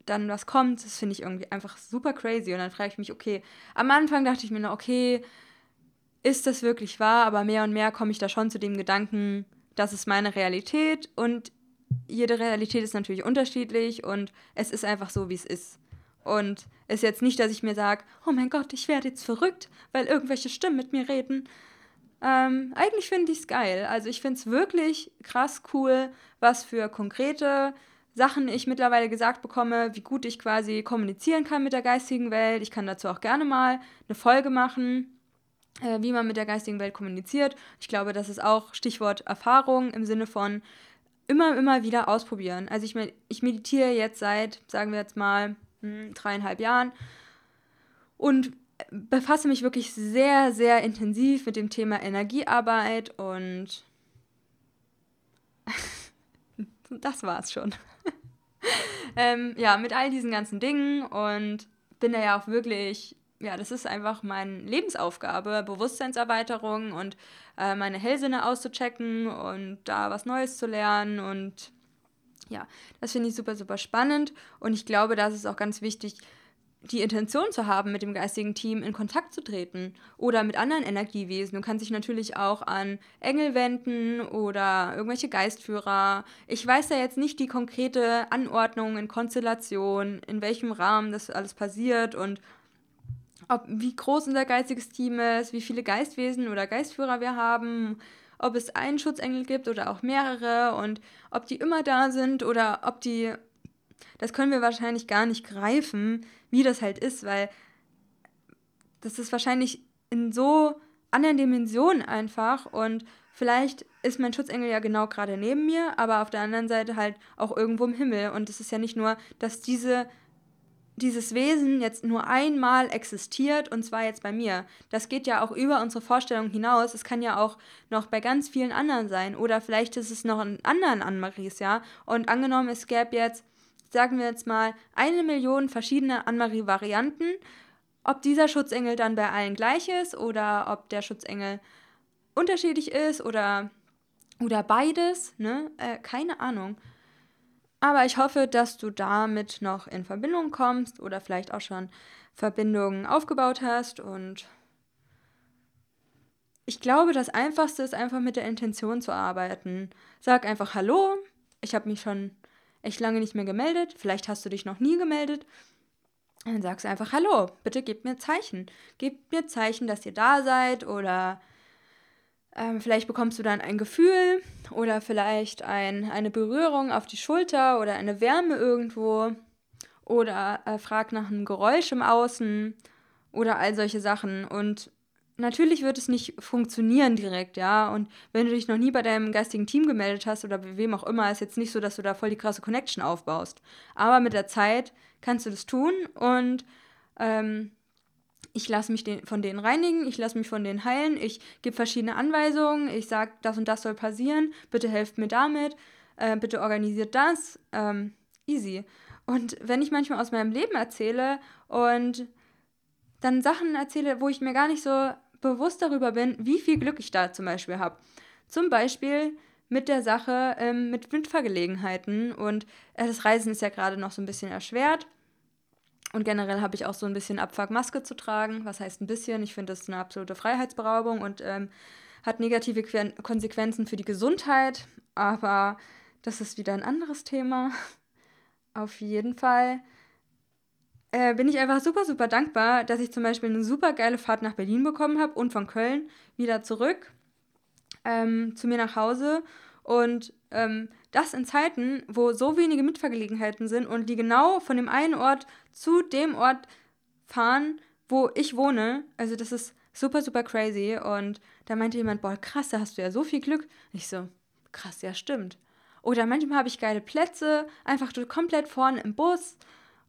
dann was kommt, das finde ich irgendwie einfach super crazy. Und dann frage ich mich, okay, am Anfang dachte ich mir noch, okay, ist das wirklich wahr? Aber mehr und mehr komme ich da schon zu dem Gedanken, das ist meine Realität und jede Realität ist natürlich unterschiedlich und es ist einfach so, wie es ist. Und ist jetzt nicht, dass ich mir sage, oh mein Gott, ich werde jetzt verrückt, weil irgendwelche Stimmen mit mir reden. Ähm, eigentlich finde ich es geil. Also ich finde es wirklich krass cool, was für konkrete Sachen ich mittlerweile gesagt bekomme, wie gut ich quasi kommunizieren kann mit der geistigen Welt. Ich kann dazu auch gerne mal eine Folge machen, äh, wie man mit der geistigen Welt kommuniziert. Ich glaube, das ist auch Stichwort Erfahrung im Sinne von immer, immer wieder ausprobieren. Also ich, ich meditiere jetzt seit, sagen wir jetzt mal, hm, dreieinhalb Jahren und befasse mich wirklich sehr, sehr intensiv mit dem Thema Energiearbeit und das war's schon. ähm, ja, mit all diesen ganzen Dingen und bin da ja auch wirklich, ja, das ist einfach meine Lebensaufgabe, Bewusstseinserweiterung und äh, meine Hellsinne auszuchecken und da was Neues zu lernen und ja, das finde ich super, super spannend und ich glaube, das ist auch ganz wichtig, die Intention zu haben, mit dem geistigen Team in Kontakt zu treten oder mit anderen Energiewesen. Du kannst dich natürlich auch an Engel wenden oder irgendwelche Geistführer. Ich weiß ja jetzt nicht die konkrete Anordnung in Konstellation, in welchem Rahmen das alles passiert und ob, wie groß unser geistiges Team ist, wie viele Geistwesen oder Geistführer wir haben ob es einen Schutzengel gibt oder auch mehrere und ob die immer da sind oder ob die, das können wir wahrscheinlich gar nicht greifen, wie das halt ist, weil das ist wahrscheinlich in so anderen Dimensionen einfach und vielleicht ist mein Schutzengel ja genau gerade neben mir, aber auf der anderen Seite halt auch irgendwo im Himmel und es ist ja nicht nur, dass diese dieses Wesen jetzt nur einmal existiert und zwar jetzt bei mir. Das geht ja auch über unsere Vorstellung hinaus. Es kann ja auch noch bei ganz vielen anderen sein oder vielleicht ist es noch in anderen Anmaries, ja. Und angenommen, es gäbe jetzt, sagen wir jetzt mal, eine Million verschiedene Anmarie-Varianten. Ob dieser Schutzengel dann bei allen gleich ist oder ob der Schutzengel unterschiedlich ist oder, oder beides, ne? Äh, keine Ahnung. Aber ich hoffe, dass du damit noch in Verbindung kommst oder vielleicht auch schon Verbindungen aufgebaut hast und ich glaube, das Einfachste ist einfach mit der Intention zu arbeiten. Sag einfach Hallo, ich habe mich schon echt lange nicht mehr gemeldet, vielleicht hast du dich noch nie gemeldet. Dann sagst du einfach Hallo, bitte gebt mir Zeichen. Gebt mir Zeichen, dass ihr da seid oder ähm, vielleicht bekommst du dann ein Gefühl oder vielleicht ein, eine Berührung auf die Schulter oder eine Wärme irgendwo oder äh, frag nach einem Geräusch im Außen oder all solche Sachen. Und natürlich wird es nicht funktionieren direkt, ja. Und wenn du dich noch nie bei deinem geistigen Team gemeldet hast oder wem auch immer, ist jetzt nicht so, dass du da voll die krasse Connection aufbaust. Aber mit der Zeit kannst du das tun und ähm, ich lasse mich den, von denen reinigen, ich lasse mich von denen heilen, ich gebe verschiedene Anweisungen, ich sage, das und das soll passieren, bitte helft mir damit, äh, bitte organisiert das. Ähm, easy. Und wenn ich manchmal aus meinem Leben erzähle und dann Sachen erzähle, wo ich mir gar nicht so bewusst darüber bin, wie viel Glück ich da zum Beispiel habe. Zum Beispiel mit der Sache ähm, mit Windfahrgelegenheiten und äh, das Reisen ist ja gerade noch so ein bisschen erschwert. Und generell habe ich auch so ein bisschen Abfuck, Maske zu tragen. Was heißt ein bisschen? Ich finde, das ist eine absolute Freiheitsberaubung und ähm, hat negative que Konsequenzen für die Gesundheit. Aber das ist wieder ein anderes Thema. Auf jeden Fall äh, bin ich einfach super, super dankbar, dass ich zum Beispiel eine super geile Fahrt nach Berlin bekommen habe und von Köln wieder zurück ähm, zu mir nach Hause. Und ähm, das in Zeiten, wo so wenige Mitfahrgelegenheiten sind und die genau von dem einen Ort zu dem Ort fahren, wo ich wohne. Also das ist super, super crazy. Und da meinte jemand, boah, krass, da hast du ja so viel Glück. Ich so, krass, ja, stimmt. Oder manchmal habe ich geile Plätze, einfach komplett vorne im Bus.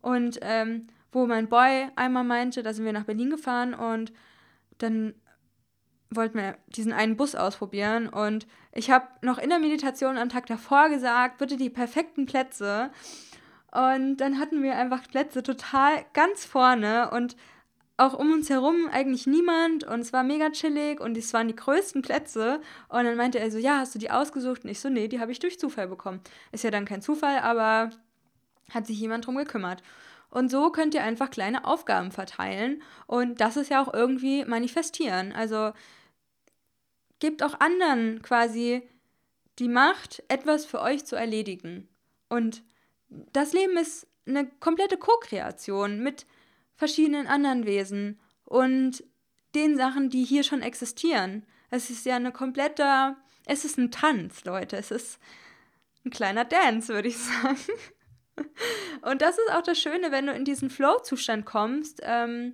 Und ähm, wo mein Boy einmal meinte, da sind wir nach Berlin gefahren und dann wollten wir diesen einen Bus ausprobieren und ich habe noch in der Meditation am Tag davor gesagt, bitte die perfekten Plätze. Und dann hatten wir einfach Plätze total ganz vorne und auch um uns herum eigentlich niemand und es war mega chillig und es waren die größten Plätze. Und dann meinte er so, ja, hast du die ausgesucht? Und ich so, nee, die habe ich durch Zufall bekommen. Ist ja dann kein Zufall, aber hat sich jemand drum gekümmert. Und so könnt ihr einfach kleine Aufgaben verteilen. Und das ist ja auch irgendwie manifestieren. Also gebt auch anderen quasi die Macht, etwas für euch zu erledigen. Und das Leben ist eine komplette Co-Kreation mit verschiedenen anderen Wesen und den Sachen, die hier schon existieren. Es ist ja eine komplette, es ist ein Tanz, Leute. Es ist ein kleiner Dance, würde ich sagen. Und das ist auch das Schöne, wenn du in diesen Flow-Zustand kommst, ähm,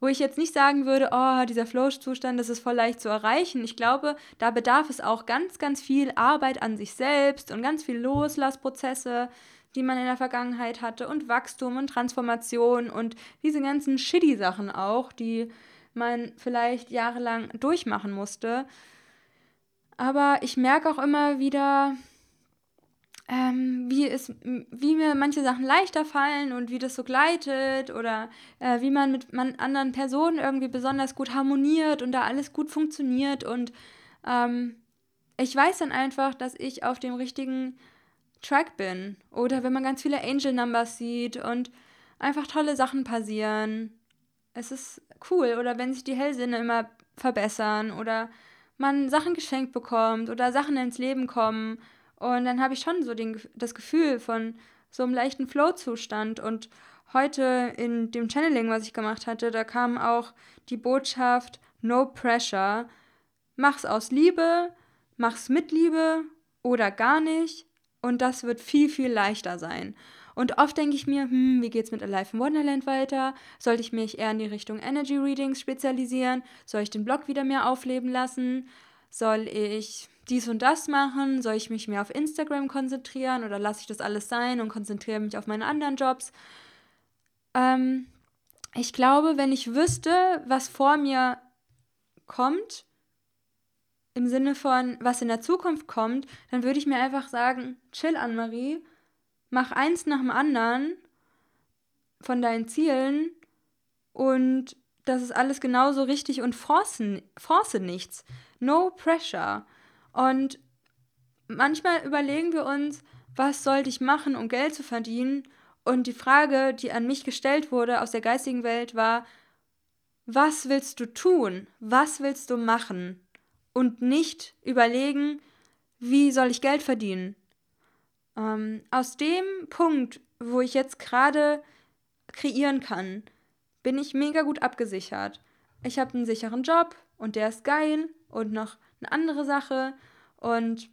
wo ich jetzt nicht sagen würde, oh, dieser Flow-Zustand, das ist voll leicht zu erreichen. Ich glaube, da bedarf es auch ganz, ganz viel Arbeit an sich selbst und ganz viel Loslassprozesse, die man in der Vergangenheit hatte und Wachstum und Transformation und diese ganzen shitty Sachen auch, die man vielleicht jahrelang durchmachen musste. Aber ich merke auch immer wieder, ähm, wie, es, wie mir manche Sachen leichter fallen und wie das so gleitet oder äh, wie man mit man anderen Personen irgendwie besonders gut harmoniert und da alles gut funktioniert. Und ähm, ich weiß dann einfach, dass ich auf dem richtigen Track bin. Oder wenn man ganz viele Angel Numbers sieht und einfach tolle Sachen passieren. Es ist cool. Oder wenn sich die Hellsinne immer verbessern oder man Sachen geschenkt bekommt oder Sachen ins Leben kommen und dann habe ich schon so den, das Gefühl von so einem leichten Flow-Zustand. Und heute in dem Channeling, was ich gemacht hatte, da kam auch die Botschaft No Pressure. Mach's aus Liebe, mach's mit Liebe oder gar nicht. Und das wird viel, viel leichter sein. Und oft denke ich mir, hm, wie geht's mit Alive in Wonderland weiter? Sollte ich mich eher in die Richtung Energy Readings spezialisieren? Soll ich den Blog wieder mehr aufleben lassen? Soll ich dies und das machen? Soll ich mich mehr auf Instagram konzentrieren oder lasse ich das alles sein und konzentriere mich auf meine anderen Jobs? Ähm, ich glaube, wenn ich wüsste, was vor mir kommt, im Sinne von, was in der Zukunft kommt, dann würde ich mir einfach sagen, chill Anne-Marie, mach eins nach dem anderen von deinen Zielen und das ist alles genauso richtig und force, force nichts. No pressure. Und manchmal überlegen wir uns, was sollte ich machen, um Geld zu verdienen? Und die Frage, die an mich gestellt wurde aus der geistigen Welt, war, was willst du tun? Was willst du machen? Und nicht überlegen, wie soll ich Geld verdienen? Ähm, aus dem Punkt, wo ich jetzt gerade kreieren kann, bin ich mega gut abgesichert. Ich habe einen sicheren Job und der ist geil und noch eine andere Sache und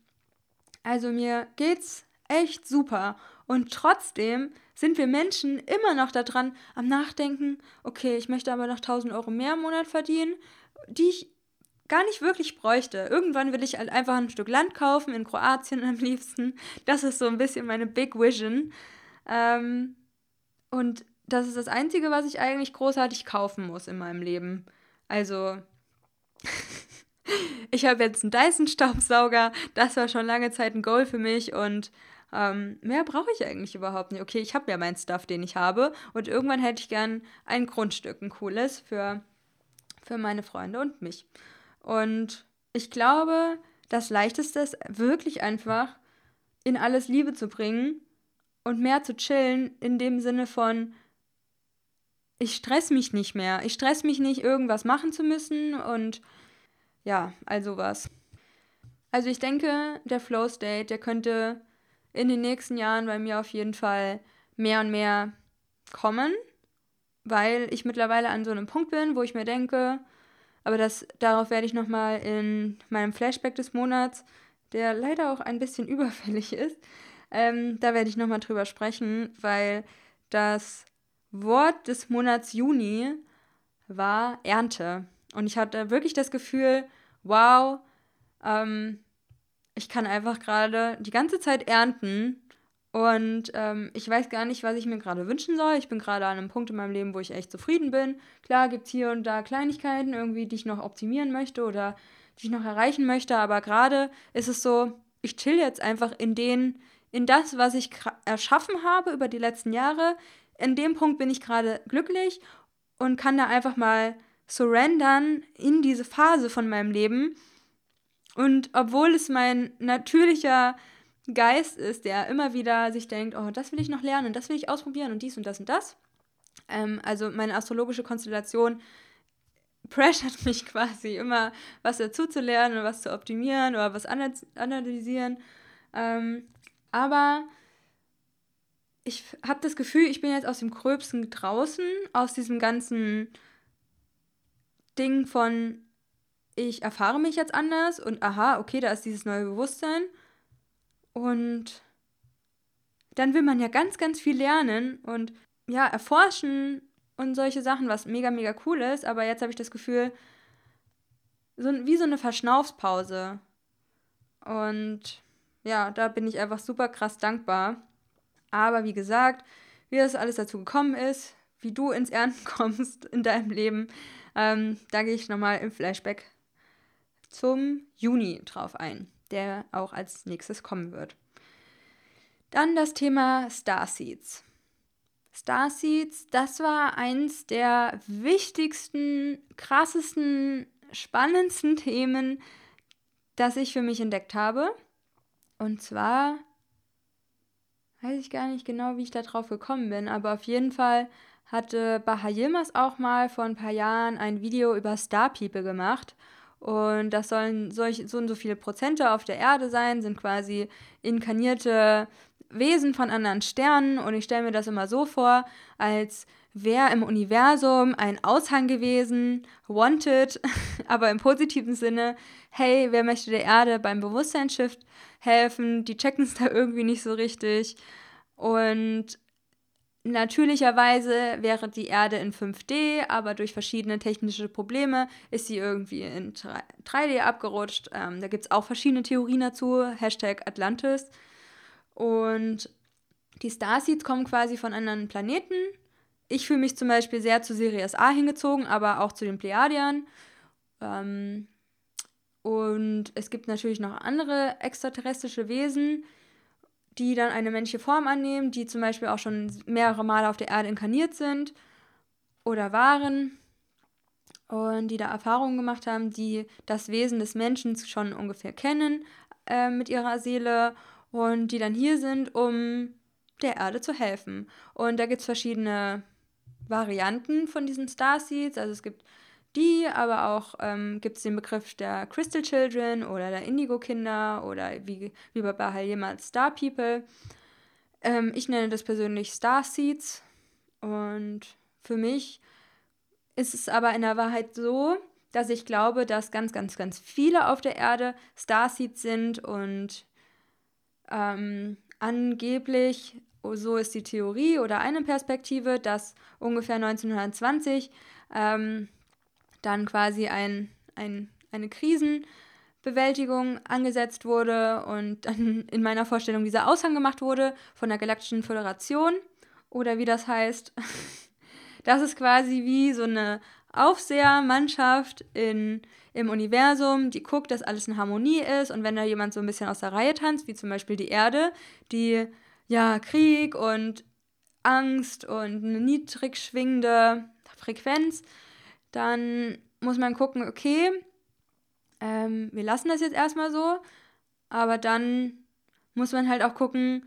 also mir geht's echt super und trotzdem sind wir Menschen immer noch daran am Nachdenken, okay, ich möchte aber noch 1000 Euro mehr im Monat verdienen, die ich gar nicht wirklich bräuchte. Irgendwann will ich halt einfach ein Stück Land kaufen, in Kroatien am liebsten. Das ist so ein bisschen meine Big Vision. Ähm, und das ist das Einzige, was ich eigentlich großartig kaufen muss in meinem Leben. Also, ich habe jetzt einen Dyson-Staubsauger. Das war schon lange Zeit ein Goal für mich und ähm, mehr brauche ich eigentlich überhaupt nicht. Okay, ich habe ja meinen Stuff, den ich habe. Und irgendwann hätte ich gern ein Grundstück, ein cooles für, für meine Freunde und mich. Und ich glaube, das Leichteste ist wirklich einfach, in alles Liebe zu bringen und mehr zu chillen, in dem Sinne von, ich stress mich nicht mehr. Ich stress mich nicht, irgendwas machen zu müssen und ja, also was. Also ich denke, der Flow State, der könnte in den nächsten Jahren bei mir auf jeden Fall mehr und mehr kommen, weil ich mittlerweile an so einem Punkt bin, wo ich mir denke, aber das, darauf werde ich nochmal in meinem Flashback des Monats, der leider auch ein bisschen überfällig ist, ähm, da werde ich nochmal drüber sprechen, weil das Wort des Monats Juni war Ernte. Und ich hatte wirklich das Gefühl, wow, ähm, ich kann einfach gerade die ganze Zeit ernten und ähm, ich weiß gar nicht, was ich mir gerade wünschen soll. Ich bin gerade an einem Punkt in meinem Leben, wo ich echt zufrieden bin. Klar gibt es hier und da Kleinigkeiten irgendwie, die ich noch optimieren möchte oder die ich noch erreichen möchte. Aber gerade ist es so, ich chill jetzt einfach in den, in das, was ich erschaffen habe über die letzten Jahre. In dem Punkt bin ich gerade glücklich und kann da einfach mal surrendern in diese Phase von meinem Leben. Und obwohl es mein natürlicher Geist ist, der immer wieder sich denkt, oh, das will ich noch lernen und das will ich ausprobieren und dies und das und das. Ähm, also meine astrologische Konstellation pressert mich quasi immer, was dazu zu lernen und was zu optimieren oder was analysieren. Ähm, aber ich habe das Gefühl, ich bin jetzt aus dem Gröbsten draußen, aus diesem ganzen Ding von, ich erfahre mich jetzt anders und aha, okay, da ist dieses neue Bewusstsein und dann will man ja ganz, ganz viel lernen und ja, erforschen und solche Sachen, was mega, mega cool ist. Aber jetzt habe ich das Gefühl, so, wie so eine Verschnaufspause. Und ja, da bin ich einfach super krass dankbar. Aber wie gesagt, wie das alles dazu gekommen ist, wie du ins Ernten kommst in deinem Leben, ähm, da gehe ich nochmal im Flashback zum Juni drauf ein der auch als nächstes kommen wird. Dann das Thema Starseeds. Starseeds, das war eins der wichtigsten, krassesten, spannendsten Themen, das ich für mich entdeckt habe. Und zwar weiß ich gar nicht genau, wie ich da drauf gekommen bin, aber auf jeden Fall hatte Baha Yilmaz auch mal vor ein paar Jahren ein Video über Star People gemacht und das sollen solch, so und so viele Prozente auf der Erde sein, sind quasi inkarnierte Wesen von anderen Sternen. Und ich stelle mir das immer so vor, als wäre im Universum ein Aushang gewesen, wanted, aber im positiven Sinne, hey, wer möchte der Erde beim Bewusstseinsshift helfen? Die checken es da irgendwie nicht so richtig. Und Natürlicherweise wäre die Erde in 5D, aber durch verschiedene technische Probleme ist sie irgendwie in 3D abgerutscht. Ähm, da gibt es auch verschiedene Theorien dazu, Hashtag Atlantis. Und die Starseeds kommen quasi von anderen Planeten. Ich fühle mich zum Beispiel sehr zu Sirius A hingezogen, aber auch zu den Pleiadiern. Ähm, und es gibt natürlich noch andere extraterrestrische Wesen, die dann eine menschliche Form annehmen, die zum Beispiel auch schon mehrere Male auf der Erde inkarniert sind oder waren und die da Erfahrungen gemacht haben, die das Wesen des Menschen schon ungefähr kennen äh, mit ihrer Seele und die dann hier sind, um der Erde zu helfen. Und da gibt es verschiedene Varianten von diesen Starseeds. Also es gibt die, aber auch ähm, gibt es den Begriff der Crystal Children oder der Indigo-Kinder oder wie, wie bei Bahal jemals Star People. Ähm, ich nenne das persönlich Star Seeds und für mich ist es aber in der Wahrheit so, dass ich glaube, dass ganz, ganz, ganz viele auf der Erde Starseeds sind und ähm, angeblich, so ist die Theorie oder eine Perspektive, dass ungefähr 1920 ähm, dann quasi ein, ein, eine Krisenbewältigung angesetzt wurde und dann in meiner Vorstellung dieser Aushang gemacht wurde von der Galaktischen Föderation oder wie das heißt. Das ist quasi wie so eine Aufsehermannschaft in, im Universum, die guckt, dass alles in Harmonie ist und wenn da jemand so ein bisschen aus der Reihe tanzt, wie zum Beispiel die Erde, die ja Krieg und Angst und eine niedrig schwingende Frequenz, dann muss man gucken, okay, ähm, wir lassen das jetzt erstmal so, aber dann muss man halt auch gucken,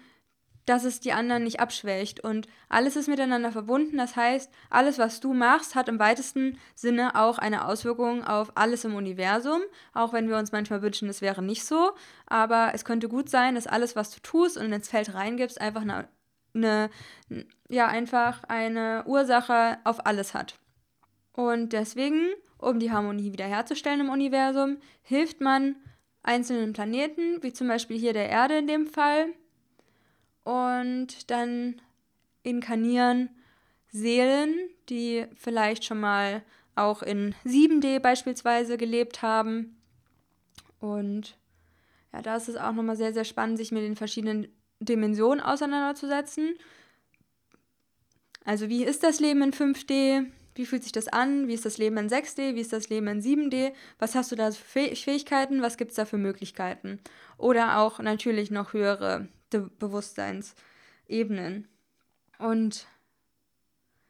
dass es die anderen nicht abschwächt. Und alles ist miteinander verbunden. Das heißt, alles, was du machst, hat im weitesten Sinne auch eine Auswirkung auf alles im Universum. Auch wenn wir uns manchmal wünschen, es wäre nicht so. Aber es könnte gut sein, dass alles, was du tust und ins Feld reingibst, einfach eine, eine ja, einfach eine Ursache auf alles hat. Und deswegen, um die Harmonie wiederherzustellen im Universum, hilft man einzelnen Planeten, wie zum Beispiel hier der Erde in dem Fall, und dann inkarnieren Seelen, die vielleicht schon mal auch in 7D beispielsweise gelebt haben. Und ja, da ist es auch nochmal sehr, sehr spannend, sich mit den verschiedenen Dimensionen auseinanderzusetzen. Also wie ist das Leben in 5D? Wie fühlt sich das an? Wie ist das Leben in 6D? Wie ist das Leben in 7D? Was hast du da für Fähigkeiten? Was gibt es da für Möglichkeiten? Oder auch natürlich noch höhere Bewusstseinsebenen. Und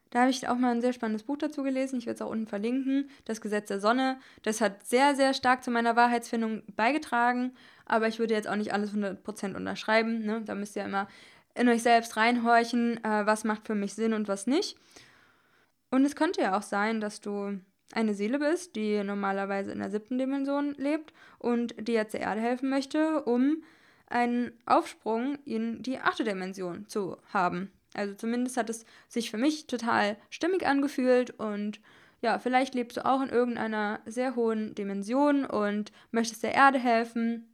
da habe ich auch mal ein sehr spannendes Buch dazu gelesen. Ich werde es auch unten verlinken. Das Gesetz der Sonne. Das hat sehr, sehr stark zu meiner Wahrheitsfindung beigetragen. Aber ich würde jetzt auch nicht alles 100% unterschreiben. Ne? Da müsst ihr immer in euch selbst reinhorchen, äh, was macht für mich Sinn und was nicht. Und es könnte ja auch sein, dass du eine Seele bist, die normalerweise in der siebten Dimension lebt und die jetzt der Erde helfen möchte, um einen Aufsprung in die achte Dimension zu haben. Also zumindest hat es sich für mich total stimmig angefühlt und ja, vielleicht lebst du auch in irgendeiner sehr hohen Dimension und möchtest der Erde helfen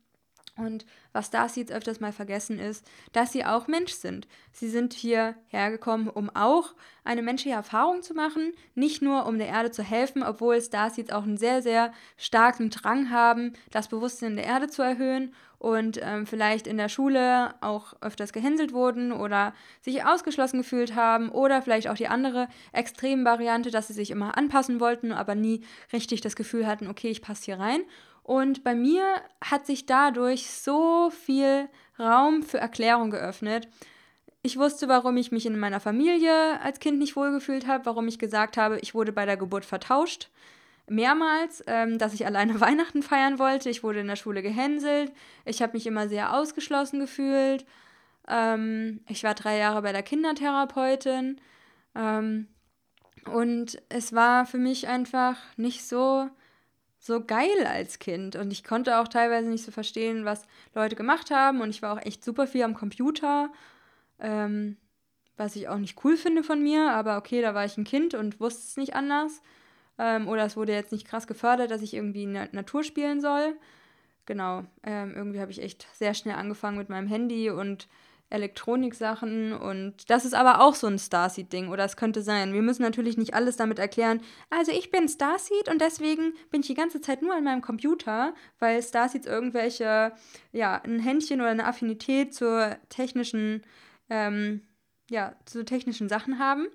und was Starseeds öfters mal vergessen ist, dass sie auch Mensch sind. Sie sind hier hergekommen, um auch eine menschliche Erfahrung zu machen, nicht nur um der Erde zu helfen, obwohl Starseeds auch einen sehr, sehr starken Drang haben, das Bewusstsein der Erde zu erhöhen und ähm, vielleicht in der Schule auch öfters gehänselt wurden oder sich ausgeschlossen gefühlt haben oder vielleicht auch die andere Extremvariante, dass sie sich immer anpassen wollten, aber nie richtig das Gefühl hatten, okay, ich passe hier rein. Und bei mir hat sich dadurch so viel Raum für Erklärung geöffnet. Ich wusste, warum ich mich in meiner Familie als Kind nicht wohlgefühlt habe, warum ich gesagt habe, ich wurde bei der Geburt vertauscht. Mehrmals, ähm, dass ich alleine Weihnachten feiern wollte. Ich wurde in der Schule gehänselt. Ich habe mich immer sehr ausgeschlossen gefühlt. Ähm, ich war drei Jahre bei der Kindertherapeutin. Ähm, und es war für mich einfach nicht so so geil als Kind. Und ich konnte auch teilweise nicht so verstehen, was Leute gemacht haben. Und ich war auch echt super viel am Computer, ähm, was ich auch nicht cool finde von mir, aber okay, da war ich ein Kind und wusste es nicht anders. Ähm, oder es wurde jetzt nicht krass gefördert, dass ich irgendwie der Natur spielen soll. Genau, ähm, irgendwie habe ich echt sehr schnell angefangen mit meinem Handy und Elektroniksachen und das ist aber auch so ein Starseed-Ding oder es könnte sein. Wir müssen natürlich nicht alles damit erklären. Also ich bin Starseed und deswegen bin ich die ganze Zeit nur an meinem Computer, weil Starseeds irgendwelche, ja, ein Händchen oder eine Affinität zur technischen, ähm, ja, zu technischen Sachen haben.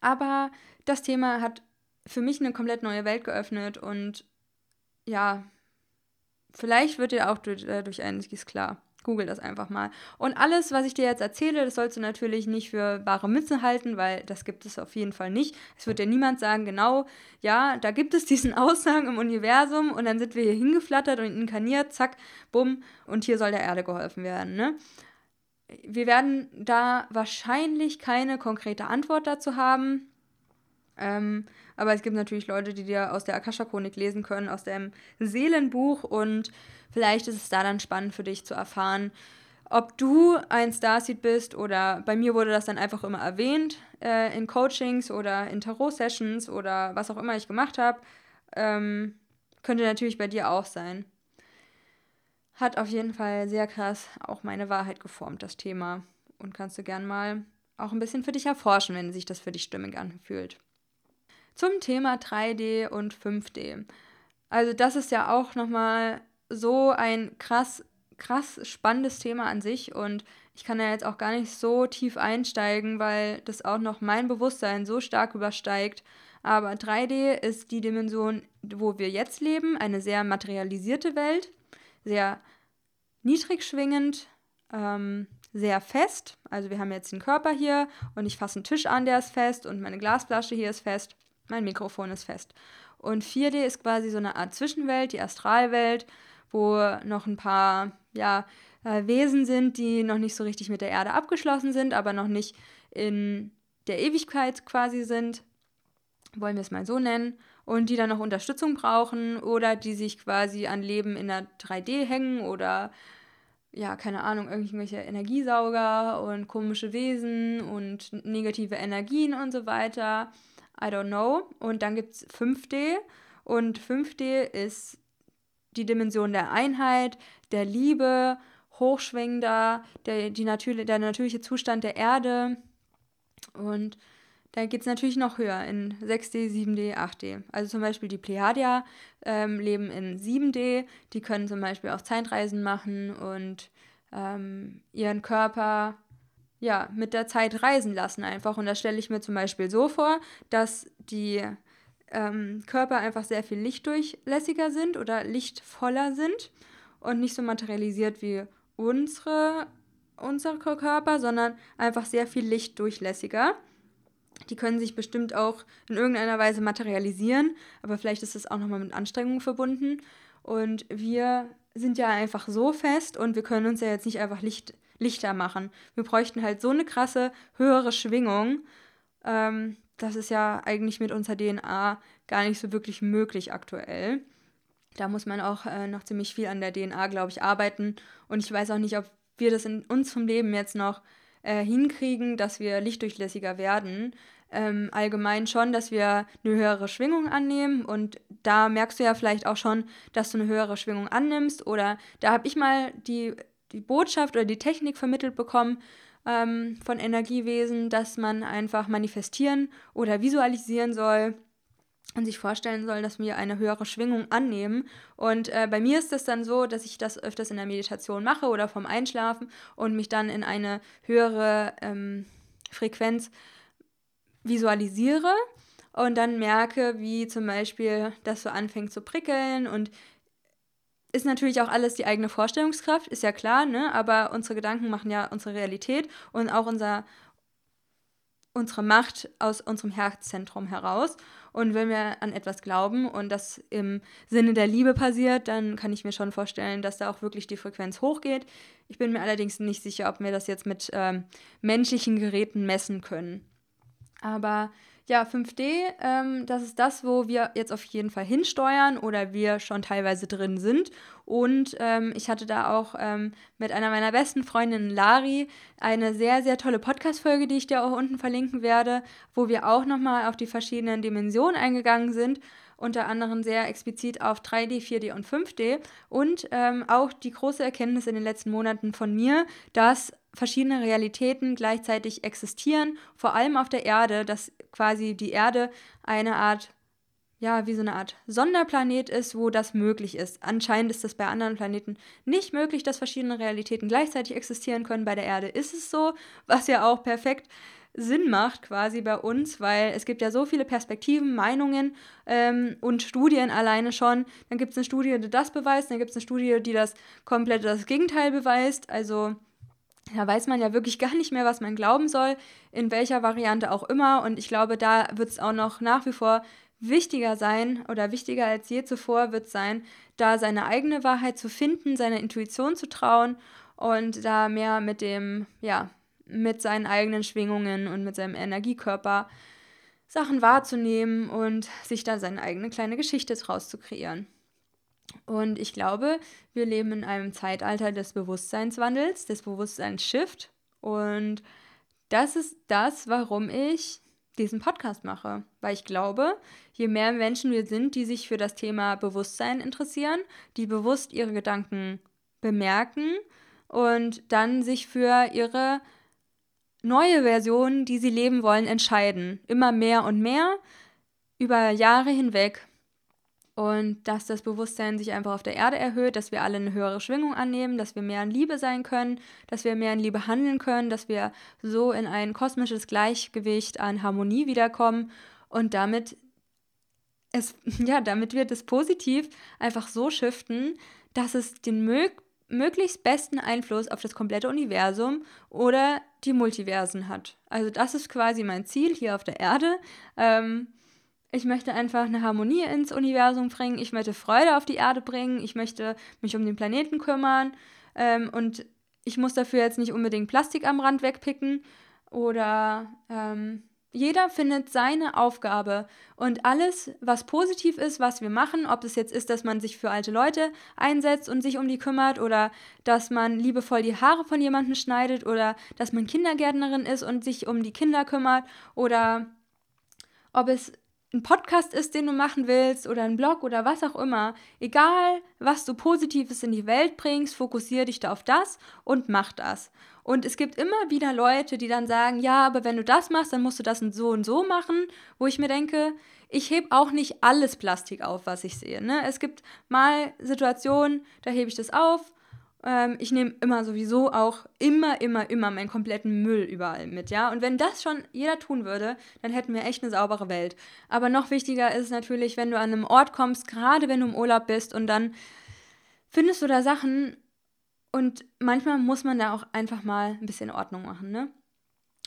Aber das Thema hat für mich eine komplett neue Welt geöffnet und ja, vielleicht wird dir auch durch, äh, durch einiges klar. Google das einfach mal. Und alles, was ich dir jetzt erzähle, das sollst du natürlich nicht für wahre Mütze halten, weil das gibt es auf jeden Fall nicht. Es wird dir niemand sagen, genau, ja, da gibt es diesen Aussagen im Universum und dann sind wir hier hingeflattert und inkarniert, zack, bumm, und hier soll der Erde geholfen werden. Ne? Wir werden da wahrscheinlich keine konkrete Antwort dazu haben. Ähm, aber es gibt natürlich Leute, die dir aus der Akasha-Chronik lesen können, aus dem Seelenbuch und vielleicht ist es da dann spannend für dich zu erfahren, ob du ein Starseed bist oder bei mir wurde das dann einfach immer erwähnt äh, in Coachings oder in Tarot-Sessions oder was auch immer ich gemacht habe. Ähm, könnte natürlich bei dir auch sein. Hat auf jeden Fall sehr krass auch meine Wahrheit geformt, das Thema. Und kannst du gern mal auch ein bisschen für dich erforschen, wenn sich das für dich stimmig anfühlt. Zum Thema 3D und 5D. Also das ist ja auch nochmal so ein krass, krass spannendes Thema an sich und ich kann da jetzt auch gar nicht so tief einsteigen, weil das auch noch mein Bewusstsein so stark übersteigt. Aber 3D ist die Dimension, wo wir jetzt leben, eine sehr materialisierte Welt, sehr niedrig schwingend, ähm, sehr fest. Also wir haben jetzt den Körper hier und ich fasse einen Tisch an, der ist fest und meine Glasflasche hier ist fest, mein Mikrofon ist fest. Und 4D ist quasi so eine Art Zwischenwelt, die Astralwelt, wo noch ein paar ja, äh, Wesen sind, die noch nicht so richtig mit der Erde abgeschlossen sind, aber noch nicht in der Ewigkeit quasi sind, wollen wir es mal so nennen, und die dann noch Unterstützung brauchen oder die sich quasi an Leben in der 3D hängen oder ja, keine Ahnung, irgendwelche Energiesauger und komische Wesen und negative Energien und so weiter. I don't know. Und dann gibt es 5D. Und 5D ist die Dimension der Einheit, der Liebe, hochschwingender, der, die natür der natürliche Zustand der Erde. Und da geht es natürlich noch höher in 6D, 7D, 8D. Also zum Beispiel die Pleiadier ähm, leben in 7D, die können zum Beispiel auch Zeitreisen machen und ähm, ihren Körper ja, mit der Zeit reisen lassen einfach. Und das stelle ich mir zum Beispiel so vor, dass die ähm, Körper einfach sehr viel lichtdurchlässiger sind oder lichtvoller sind und nicht so materialisiert wie unsere, unsere Körper, sondern einfach sehr viel lichtdurchlässiger. Die können sich bestimmt auch in irgendeiner Weise materialisieren, aber vielleicht ist das auch nochmal mit Anstrengungen verbunden. Und wir sind ja einfach so fest und wir können uns ja jetzt nicht einfach Licht, lichter machen. Wir bräuchten halt so eine krasse, höhere Schwingung. Ähm, das ist ja eigentlich mit unserer DNA gar nicht so wirklich möglich aktuell. Da muss man auch äh, noch ziemlich viel an der DNA, glaube ich, arbeiten. Und ich weiß auch nicht, ob wir das in unserem Leben jetzt noch äh, hinkriegen, dass wir lichtdurchlässiger werden. Ähm, allgemein schon, dass wir eine höhere Schwingung annehmen und da merkst du ja vielleicht auch schon, dass du eine höhere Schwingung annimmst oder da habe ich mal die, die Botschaft oder die Technik vermittelt bekommen ähm, von Energiewesen, dass man einfach manifestieren oder visualisieren soll und sich vorstellen soll, dass wir eine höhere Schwingung annehmen. Und äh, bei mir ist es dann so, dass ich das öfters in der Meditation mache oder vom Einschlafen und mich dann in eine höhere ähm, Frequenz visualisiere und dann merke, wie zum Beispiel das so anfängt zu prickeln und ist natürlich auch alles die eigene Vorstellungskraft, ist ja klar, ne? aber unsere Gedanken machen ja unsere Realität und auch unser, unsere Macht aus unserem Herzzentrum heraus. Und wenn wir an etwas glauben und das im Sinne der Liebe passiert, dann kann ich mir schon vorstellen, dass da auch wirklich die Frequenz hochgeht. Ich bin mir allerdings nicht sicher, ob wir das jetzt mit ähm, menschlichen Geräten messen können. Aber ja, 5D, ähm, das ist das, wo wir jetzt auf jeden Fall hinsteuern oder wir schon teilweise drin sind. Und ähm, ich hatte da auch ähm, mit einer meiner besten Freundinnen, Lari, eine sehr, sehr tolle Podcast-Folge, die ich dir auch unten verlinken werde, wo wir auch nochmal auf die verschiedenen Dimensionen eingegangen sind unter anderem sehr explizit auf 3D, 4D und 5D und ähm, auch die große Erkenntnis in den letzten Monaten von mir, dass verschiedene Realitäten gleichzeitig existieren, vor allem auf der Erde, dass quasi die Erde eine Art ja, wie so eine Art Sonderplanet ist, wo das möglich ist. Anscheinend ist das bei anderen Planeten nicht möglich, dass verschiedene Realitäten gleichzeitig existieren können. Bei der Erde ist es so, was ja auch perfekt Sinn macht quasi bei uns, weil es gibt ja so viele Perspektiven, Meinungen ähm, und Studien alleine schon. Dann gibt es eine Studie, die das beweist, dann gibt es eine Studie, die das komplett das Gegenteil beweist. Also da weiß man ja wirklich gar nicht mehr, was man glauben soll, in welcher Variante auch immer. Und ich glaube, da wird es auch noch nach wie vor wichtiger sein oder wichtiger als je zuvor wird sein, da seine eigene Wahrheit zu finden, seiner Intuition zu trauen und da mehr mit dem, ja, mit seinen eigenen Schwingungen und mit seinem Energiekörper Sachen wahrzunehmen und sich da seine eigene kleine Geschichte draus zu kreieren. Und ich glaube, wir leben in einem Zeitalter des Bewusstseinswandels, des Bewusstseinsshift. Und das ist das, warum ich diesen Podcast mache. Weil ich glaube, je mehr Menschen wir sind, die sich für das Thema Bewusstsein interessieren, die bewusst ihre Gedanken bemerken und dann sich für ihre neue Version, die sie leben wollen, entscheiden. Immer mehr und mehr über Jahre hinweg. Und dass das Bewusstsein sich einfach auf der Erde erhöht, dass wir alle eine höhere Schwingung annehmen, dass wir mehr in Liebe sein können, dass wir mehr in Liebe handeln können, dass wir so in ein kosmisches Gleichgewicht an Harmonie wiederkommen und damit es, ja, damit wir das positiv einfach so shiften, dass es den mög möglichst besten Einfluss auf das komplette Universum oder die Multiversen hat. Also das ist quasi mein Ziel hier auf der Erde. Ähm, ich möchte einfach eine Harmonie ins Universum bringen. Ich möchte Freude auf die Erde bringen. Ich möchte mich um den Planeten kümmern. Ähm, und ich muss dafür jetzt nicht unbedingt Plastik am Rand wegpicken oder ähm, jeder findet seine Aufgabe und alles, was positiv ist, was wir machen, ob es jetzt ist, dass man sich für alte Leute einsetzt und sich um die kümmert oder dass man liebevoll die Haare von jemandem schneidet oder dass man Kindergärtnerin ist und sich um die Kinder kümmert oder ob es ein Podcast ist, den du machen willst oder ein Blog oder was auch immer, egal was du Positives in die Welt bringst, fokussiere dich da auf das und mach das. Und es gibt immer wieder Leute, die dann sagen, ja, aber wenn du das machst, dann musst du das so und so machen, wo ich mir denke, ich hebe auch nicht alles Plastik auf, was ich sehe. Ne? Es gibt mal Situationen, da hebe ich das auf ähm, ich nehme immer sowieso auch immer, immer, immer meinen kompletten Müll überall mit, ja. Und wenn das schon jeder tun würde, dann hätten wir echt eine saubere Welt. Aber noch wichtiger ist natürlich, wenn du an einem Ort kommst, gerade wenn du im Urlaub bist und dann findest du da Sachen und manchmal muss man da auch einfach mal ein bisschen Ordnung machen, ne?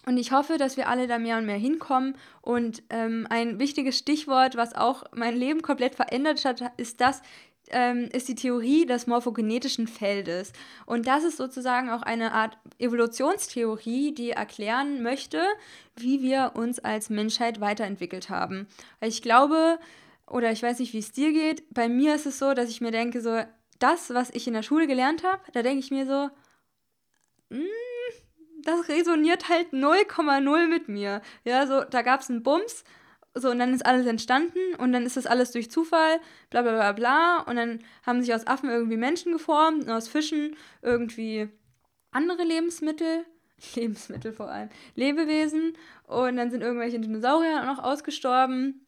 Und ich hoffe, dass wir alle da mehr und mehr hinkommen. Und ähm, ein wichtiges Stichwort, was auch mein Leben komplett verändert hat, ist das, ähm, ist die Theorie des morphogenetischen Feldes. Und das ist sozusagen auch eine Art Evolutionstheorie, die erklären möchte, wie wir uns als Menschheit weiterentwickelt haben. Ich glaube, oder ich weiß nicht, wie es dir geht, bei mir ist es so, dass ich mir denke, so, das, was ich in der Schule gelernt habe, da denke ich mir so, mm, das resoniert halt 0,0 mit mir. Ja, so, da gab es einen Bums so, und dann ist alles entstanden und dann ist das alles durch Zufall, bla bla bla bla. Und dann haben sich aus Affen irgendwie Menschen geformt und aus Fischen irgendwie andere Lebensmittel, Lebensmittel vor allem, Lebewesen. Und dann sind irgendwelche Dinosaurier noch ausgestorben.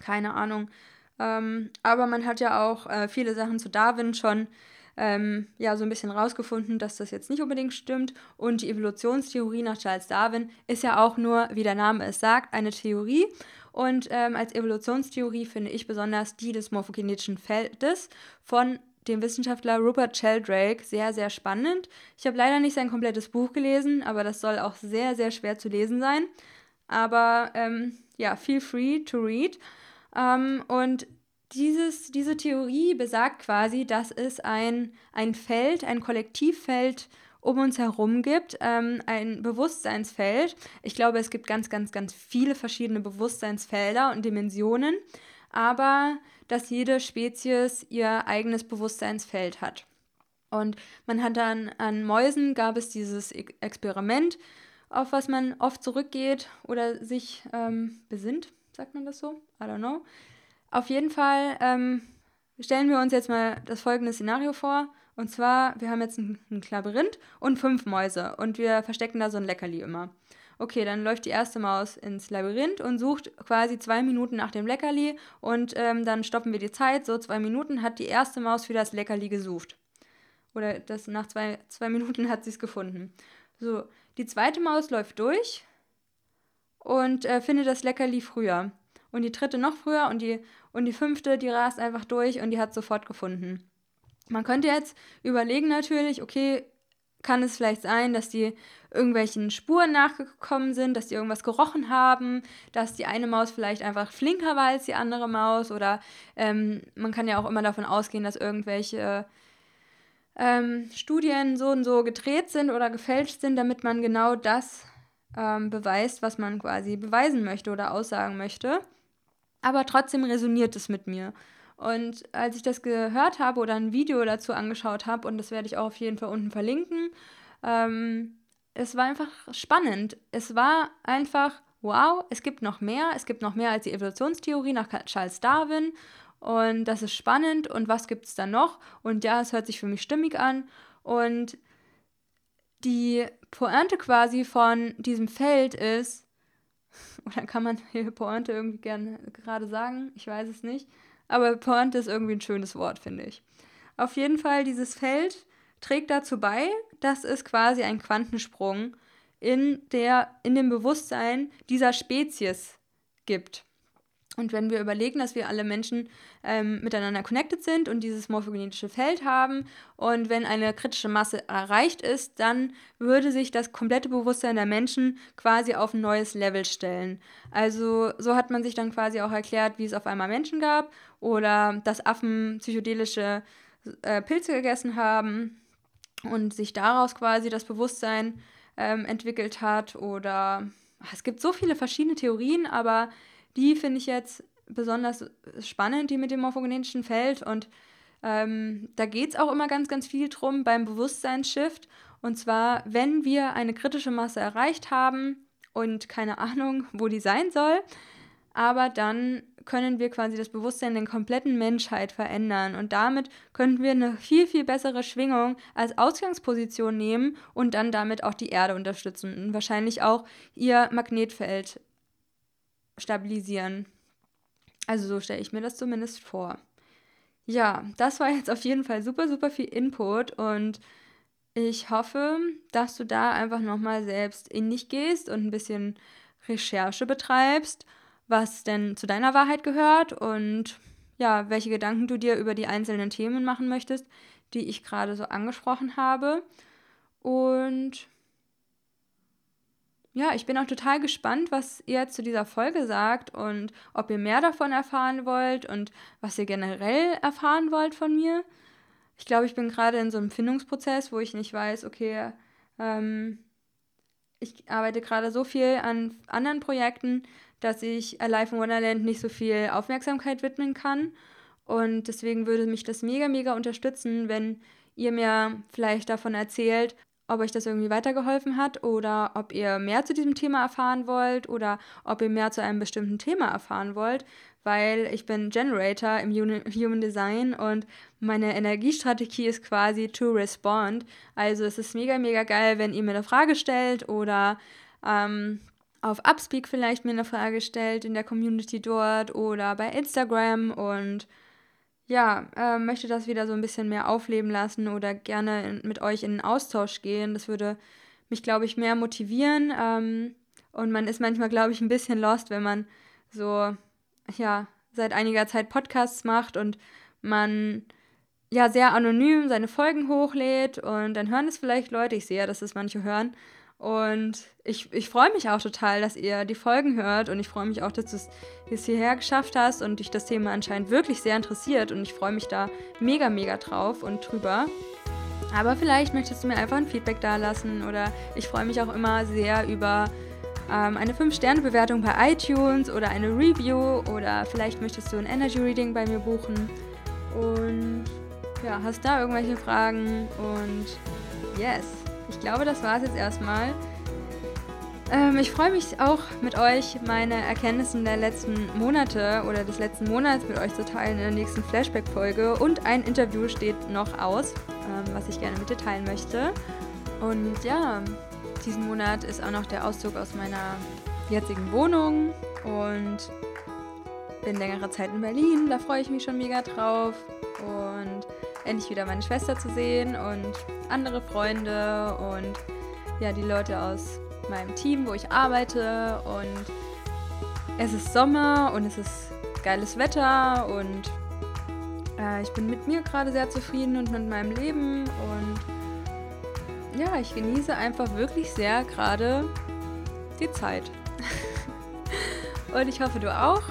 Keine Ahnung. Ähm, aber man hat ja auch äh, viele Sachen zu Darwin schon ähm, ja so ein bisschen rausgefunden, dass das jetzt nicht unbedingt stimmt. Und die Evolutionstheorie nach Charles Darwin ist ja auch nur, wie der Name es sagt, eine Theorie. Und ähm, als Evolutionstheorie finde ich besonders die des morphogenetischen Feldes von dem Wissenschaftler Rupert Sheldrake sehr, sehr spannend. Ich habe leider nicht sein komplettes Buch gelesen, aber das soll auch sehr, sehr schwer zu lesen sein. Aber ähm, ja, feel free to read. Ähm, und dieses, diese Theorie besagt quasi, dass es ein, ein Feld, ein Kollektivfeld um uns herum gibt, ähm, ein Bewusstseinsfeld. Ich glaube, es gibt ganz, ganz, ganz viele verschiedene Bewusstseinsfelder und Dimensionen, aber dass jede Spezies ihr eigenes Bewusstseinsfeld hat. Und man hat dann an Mäusen gab es dieses e-, Experiment, auf was man oft zurückgeht oder sich ähm, besinnt, sagt man das so? I don't know. Auf jeden Fall ähm, stellen wir uns jetzt mal das folgende Szenario vor. Und zwar, wir haben jetzt ein, Labyrinth und fünf Mäuse und wir verstecken da so ein Leckerli immer. Okay, dann läuft die erste Maus ins Labyrinth und sucht quasi zwei Minuten nach dem Leckerli und ähm, dann stoppen wir die Zeit. So zwei Minuten hat die erste Maus für das Leckerli gesucht. Oder das, nach zwei, zwei Minuten hat sie es gefunden. So, die zweite Maus läuft durch und äh, findet das Leckerli früher. Und die dritte noch früher und die, und die fünfte, die rast einfach durch und die hat sofort gefunden. Man könnte jetzt überlegen natürlich, okay, kann es vielleicht sein, dass die irgendwelchen Spuren nachgekommen sind, dass die irgendwas gerochen haben, dass die eine Maus vielleicht einfach flinker war als die andere Maus oder ähm, man kann ja auch immer davon ausgehen, dass irgendwelche ähm, Studien so und so gedreht sind oder gefälscht sind, damit man genau das ähm, beweist, was man quasi beweisen möchte oder aussagen möchte. Aber trotzdem resoniert es mit mir. Und als ich das gehört habe oder ein Video dazu angeschaut habe, und das werde ich auch auf jeden Fall unten verlinken, ähm, es war einfach spannend. Es war einfach, wow, es gibt noch mehr. Es gibt noch mehr als die Evolutionstheorie nach Charles Darwin. Und das ist spannend. Und was gibt es dann noch? Und ja, es hört sich für mich stimmig an. Und die Pointe quasi von diesem Feld ist, oder kann man hier Pointe irgendwie gerne gerade sagen? Ich weiß es nicht. Aber Pointe ist irgendwie ein schönes Wort, finde ich. Auf jeden Fall, dieses Feld trägt dazu bei, dass es quasi einen Quantensprung in, der, in dem Bewusstsein dieser Spezies gibt. Und wenn wir überlegen, dass wir alle Menschen ähm, miteinander connected sind und dieses morphogenetische Feld haben und wenn eine kritische Masse erreicht ist, dann würde sich das komplette Bewusstsein der Menschen quasi auf ein neues Level stellen. Also so hat man sich dann quasi auch erklärt, wie es auf einmal Menschen gab oder dass Affen psychedelische äh, Pilze gegessen haben und sich daraus quasi das Bewusstsein ähm, entwickelt hat. Oder es gibt so viele verschiedene Theorien, aber die finde ich jetzt besonders spannend, die mit dem morphogenetischen Feld. Und ähm, da geht es auch immer ganz, ganz viel drum beim Bewusstseinsshift. Und zwar, wenn wir eine kritische Masse erreicht haben und keine Ahnung, wo die sein soll, aber dann können wir quasi das Bewusstsein der kompletten Menschheit verändern. Und damit könnten wir eine viel, viel bessere Schwingung als Ausgangsposition nehmen und dann damit auch die Erde unterstützen und wahrscheinlich auch ihr Magnetfeld stabilisieren. Also so stelle ich mir das zumindest vor. Ja, das war jetzt auf jeden Fall super, super viel Input und ich hoffe, dass du da einfach nochmal selbst in dich gehst und ein bisschen Recherche betreibst was denn zu deiner Wahrheit gehört und ja, welche Gedanken du dir über die einzelnen Themen machen möchtest, die ich gerade so angesprochen habe. Und ja, ich bin auch total gespannt, was ihr zu dieser Folge sagt und ob ihr mehr davon erfahren wollt und was ihr generell erfahren wollt von mir. Ich glaube, ich bin gerade in so einem Findungsprozess, wo ich nicht weiß, okay, ähm, ich arbeite gerade so viel an anderen Projekten, dass ich Alive in Wonderland nicht so viel Aufmerksamkeit widmen kann. Und deswegen würde mich das mega, mega unterstützen, wenn ihr mir vielleicht davon erzählt, ob euch das irgendwie weitergeholfen hat oder ob ihr mehr zu diesem Thema erfahren wollt oder ob ihr mehr zu einem bestimmten Thema erfahren wollt, weil ich bin Generator im Human Design und meine Energiestrategie ist quasi to respond. Also es ist mega, mega geil, wenn ihr mir eine Frage stellt oder ähm, auf Upspeak vielleicht mir eine Frage stellt in der Community dort oder bei Instagram und ja, äh, möchte das wieder so ein bisschen mehr aufleben lassen oder gerne in, mit euch in den Austausch gehen. Das würde mich, glaube ich, mehr motivieren. Ähm, und man ist manchmal, glaube ich, ein bisschen lost, wenn man so, ja, seit einiger Zeit Podcasts macht und man ja sehr anonym seine Folgen hochlädt und dann hören es vielleicht Leute. Ich sehe ja, dass es manche hören. Und ich, ich freue mich auch total, dass ihr die Folgen hört. Und ich freue mich auch, dass du es hierher geschafft hast und dich das Thema anscheinend wirklich sehr interessiert. Und ich freue mich da mega, mega drauf und drüber. Aber vielleicht möchtest du mir einfach ein Feedback da lassen. Oder ich freue mich auch immer sehr über ähm, eine 5-Sterne-Bewertung bei iTunes oder eine Review. Oder vielleicht möchtest du ein Energy Reading bei mir buchen. Und ja, hast da irgendwelche Fragen? Und yes ich glaube, das war es jetzt erstmal. Ähm, ich freue mich auch mit euch, meine Erkenntnisse der letzten Monate oder des letzten Monats mit euch zu teilen in der nächsten Flashback-Folge. Und ein Interview steht noch aus, ähm, was ich gerne mit dir teilen möchte. Und ja, diesen Monat ist auch noch der Auszug aus meiner jetzigen Wohnung und bin längere Zeit in Berlin. Da freue ich mich schon mega drauf. Und endlich wieder meine Schwester zu sehen und andere Freunde und ja, die Leute aus meinem Team, wo ich arbeite. Und es ist Sommer und es ist geiles Wetter und äh, ich bin mit mir gerade sehr zufrieden und mit meinem Leben. Und ja, ich genieße einfach wirklich sehr gerade die Zeit. und ich hoffe, du auch.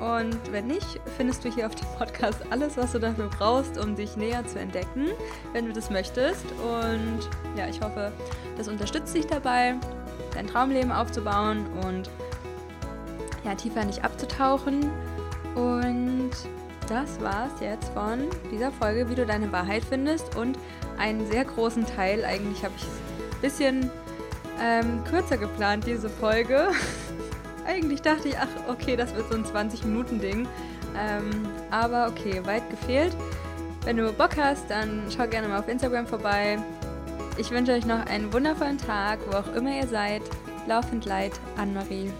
Und wenn nicht, findest du hier auf dem Podcast alles, was du dafür brauchst, um dich näher zu entdecken, wenn du das möchtest. Und ja, ich hoffe, das unterstützt dich dabei. dein Traumleben aufzubauen und ja, tiefer nicht abzutauchen. Und das war's jetzt von dieser Folge, wie du deine Wahrheit findest. Und einen sehr großen Teil, eigentlich habe ich es ein bisschen ähm, kürzer geplant, diese Folge. eigentlich dachte ich, ach, okay, das wird so ein 20-Minuten-Ding. Ähm, aber okay, weit gefehlt. Wenn du Bock hast, dann schau gerne mal auf Instagram vorbei. Ich wünsche euch noch einen wundervollen Tag, wo auch immer ihr seid. Laufend Leid, Anne-Marie.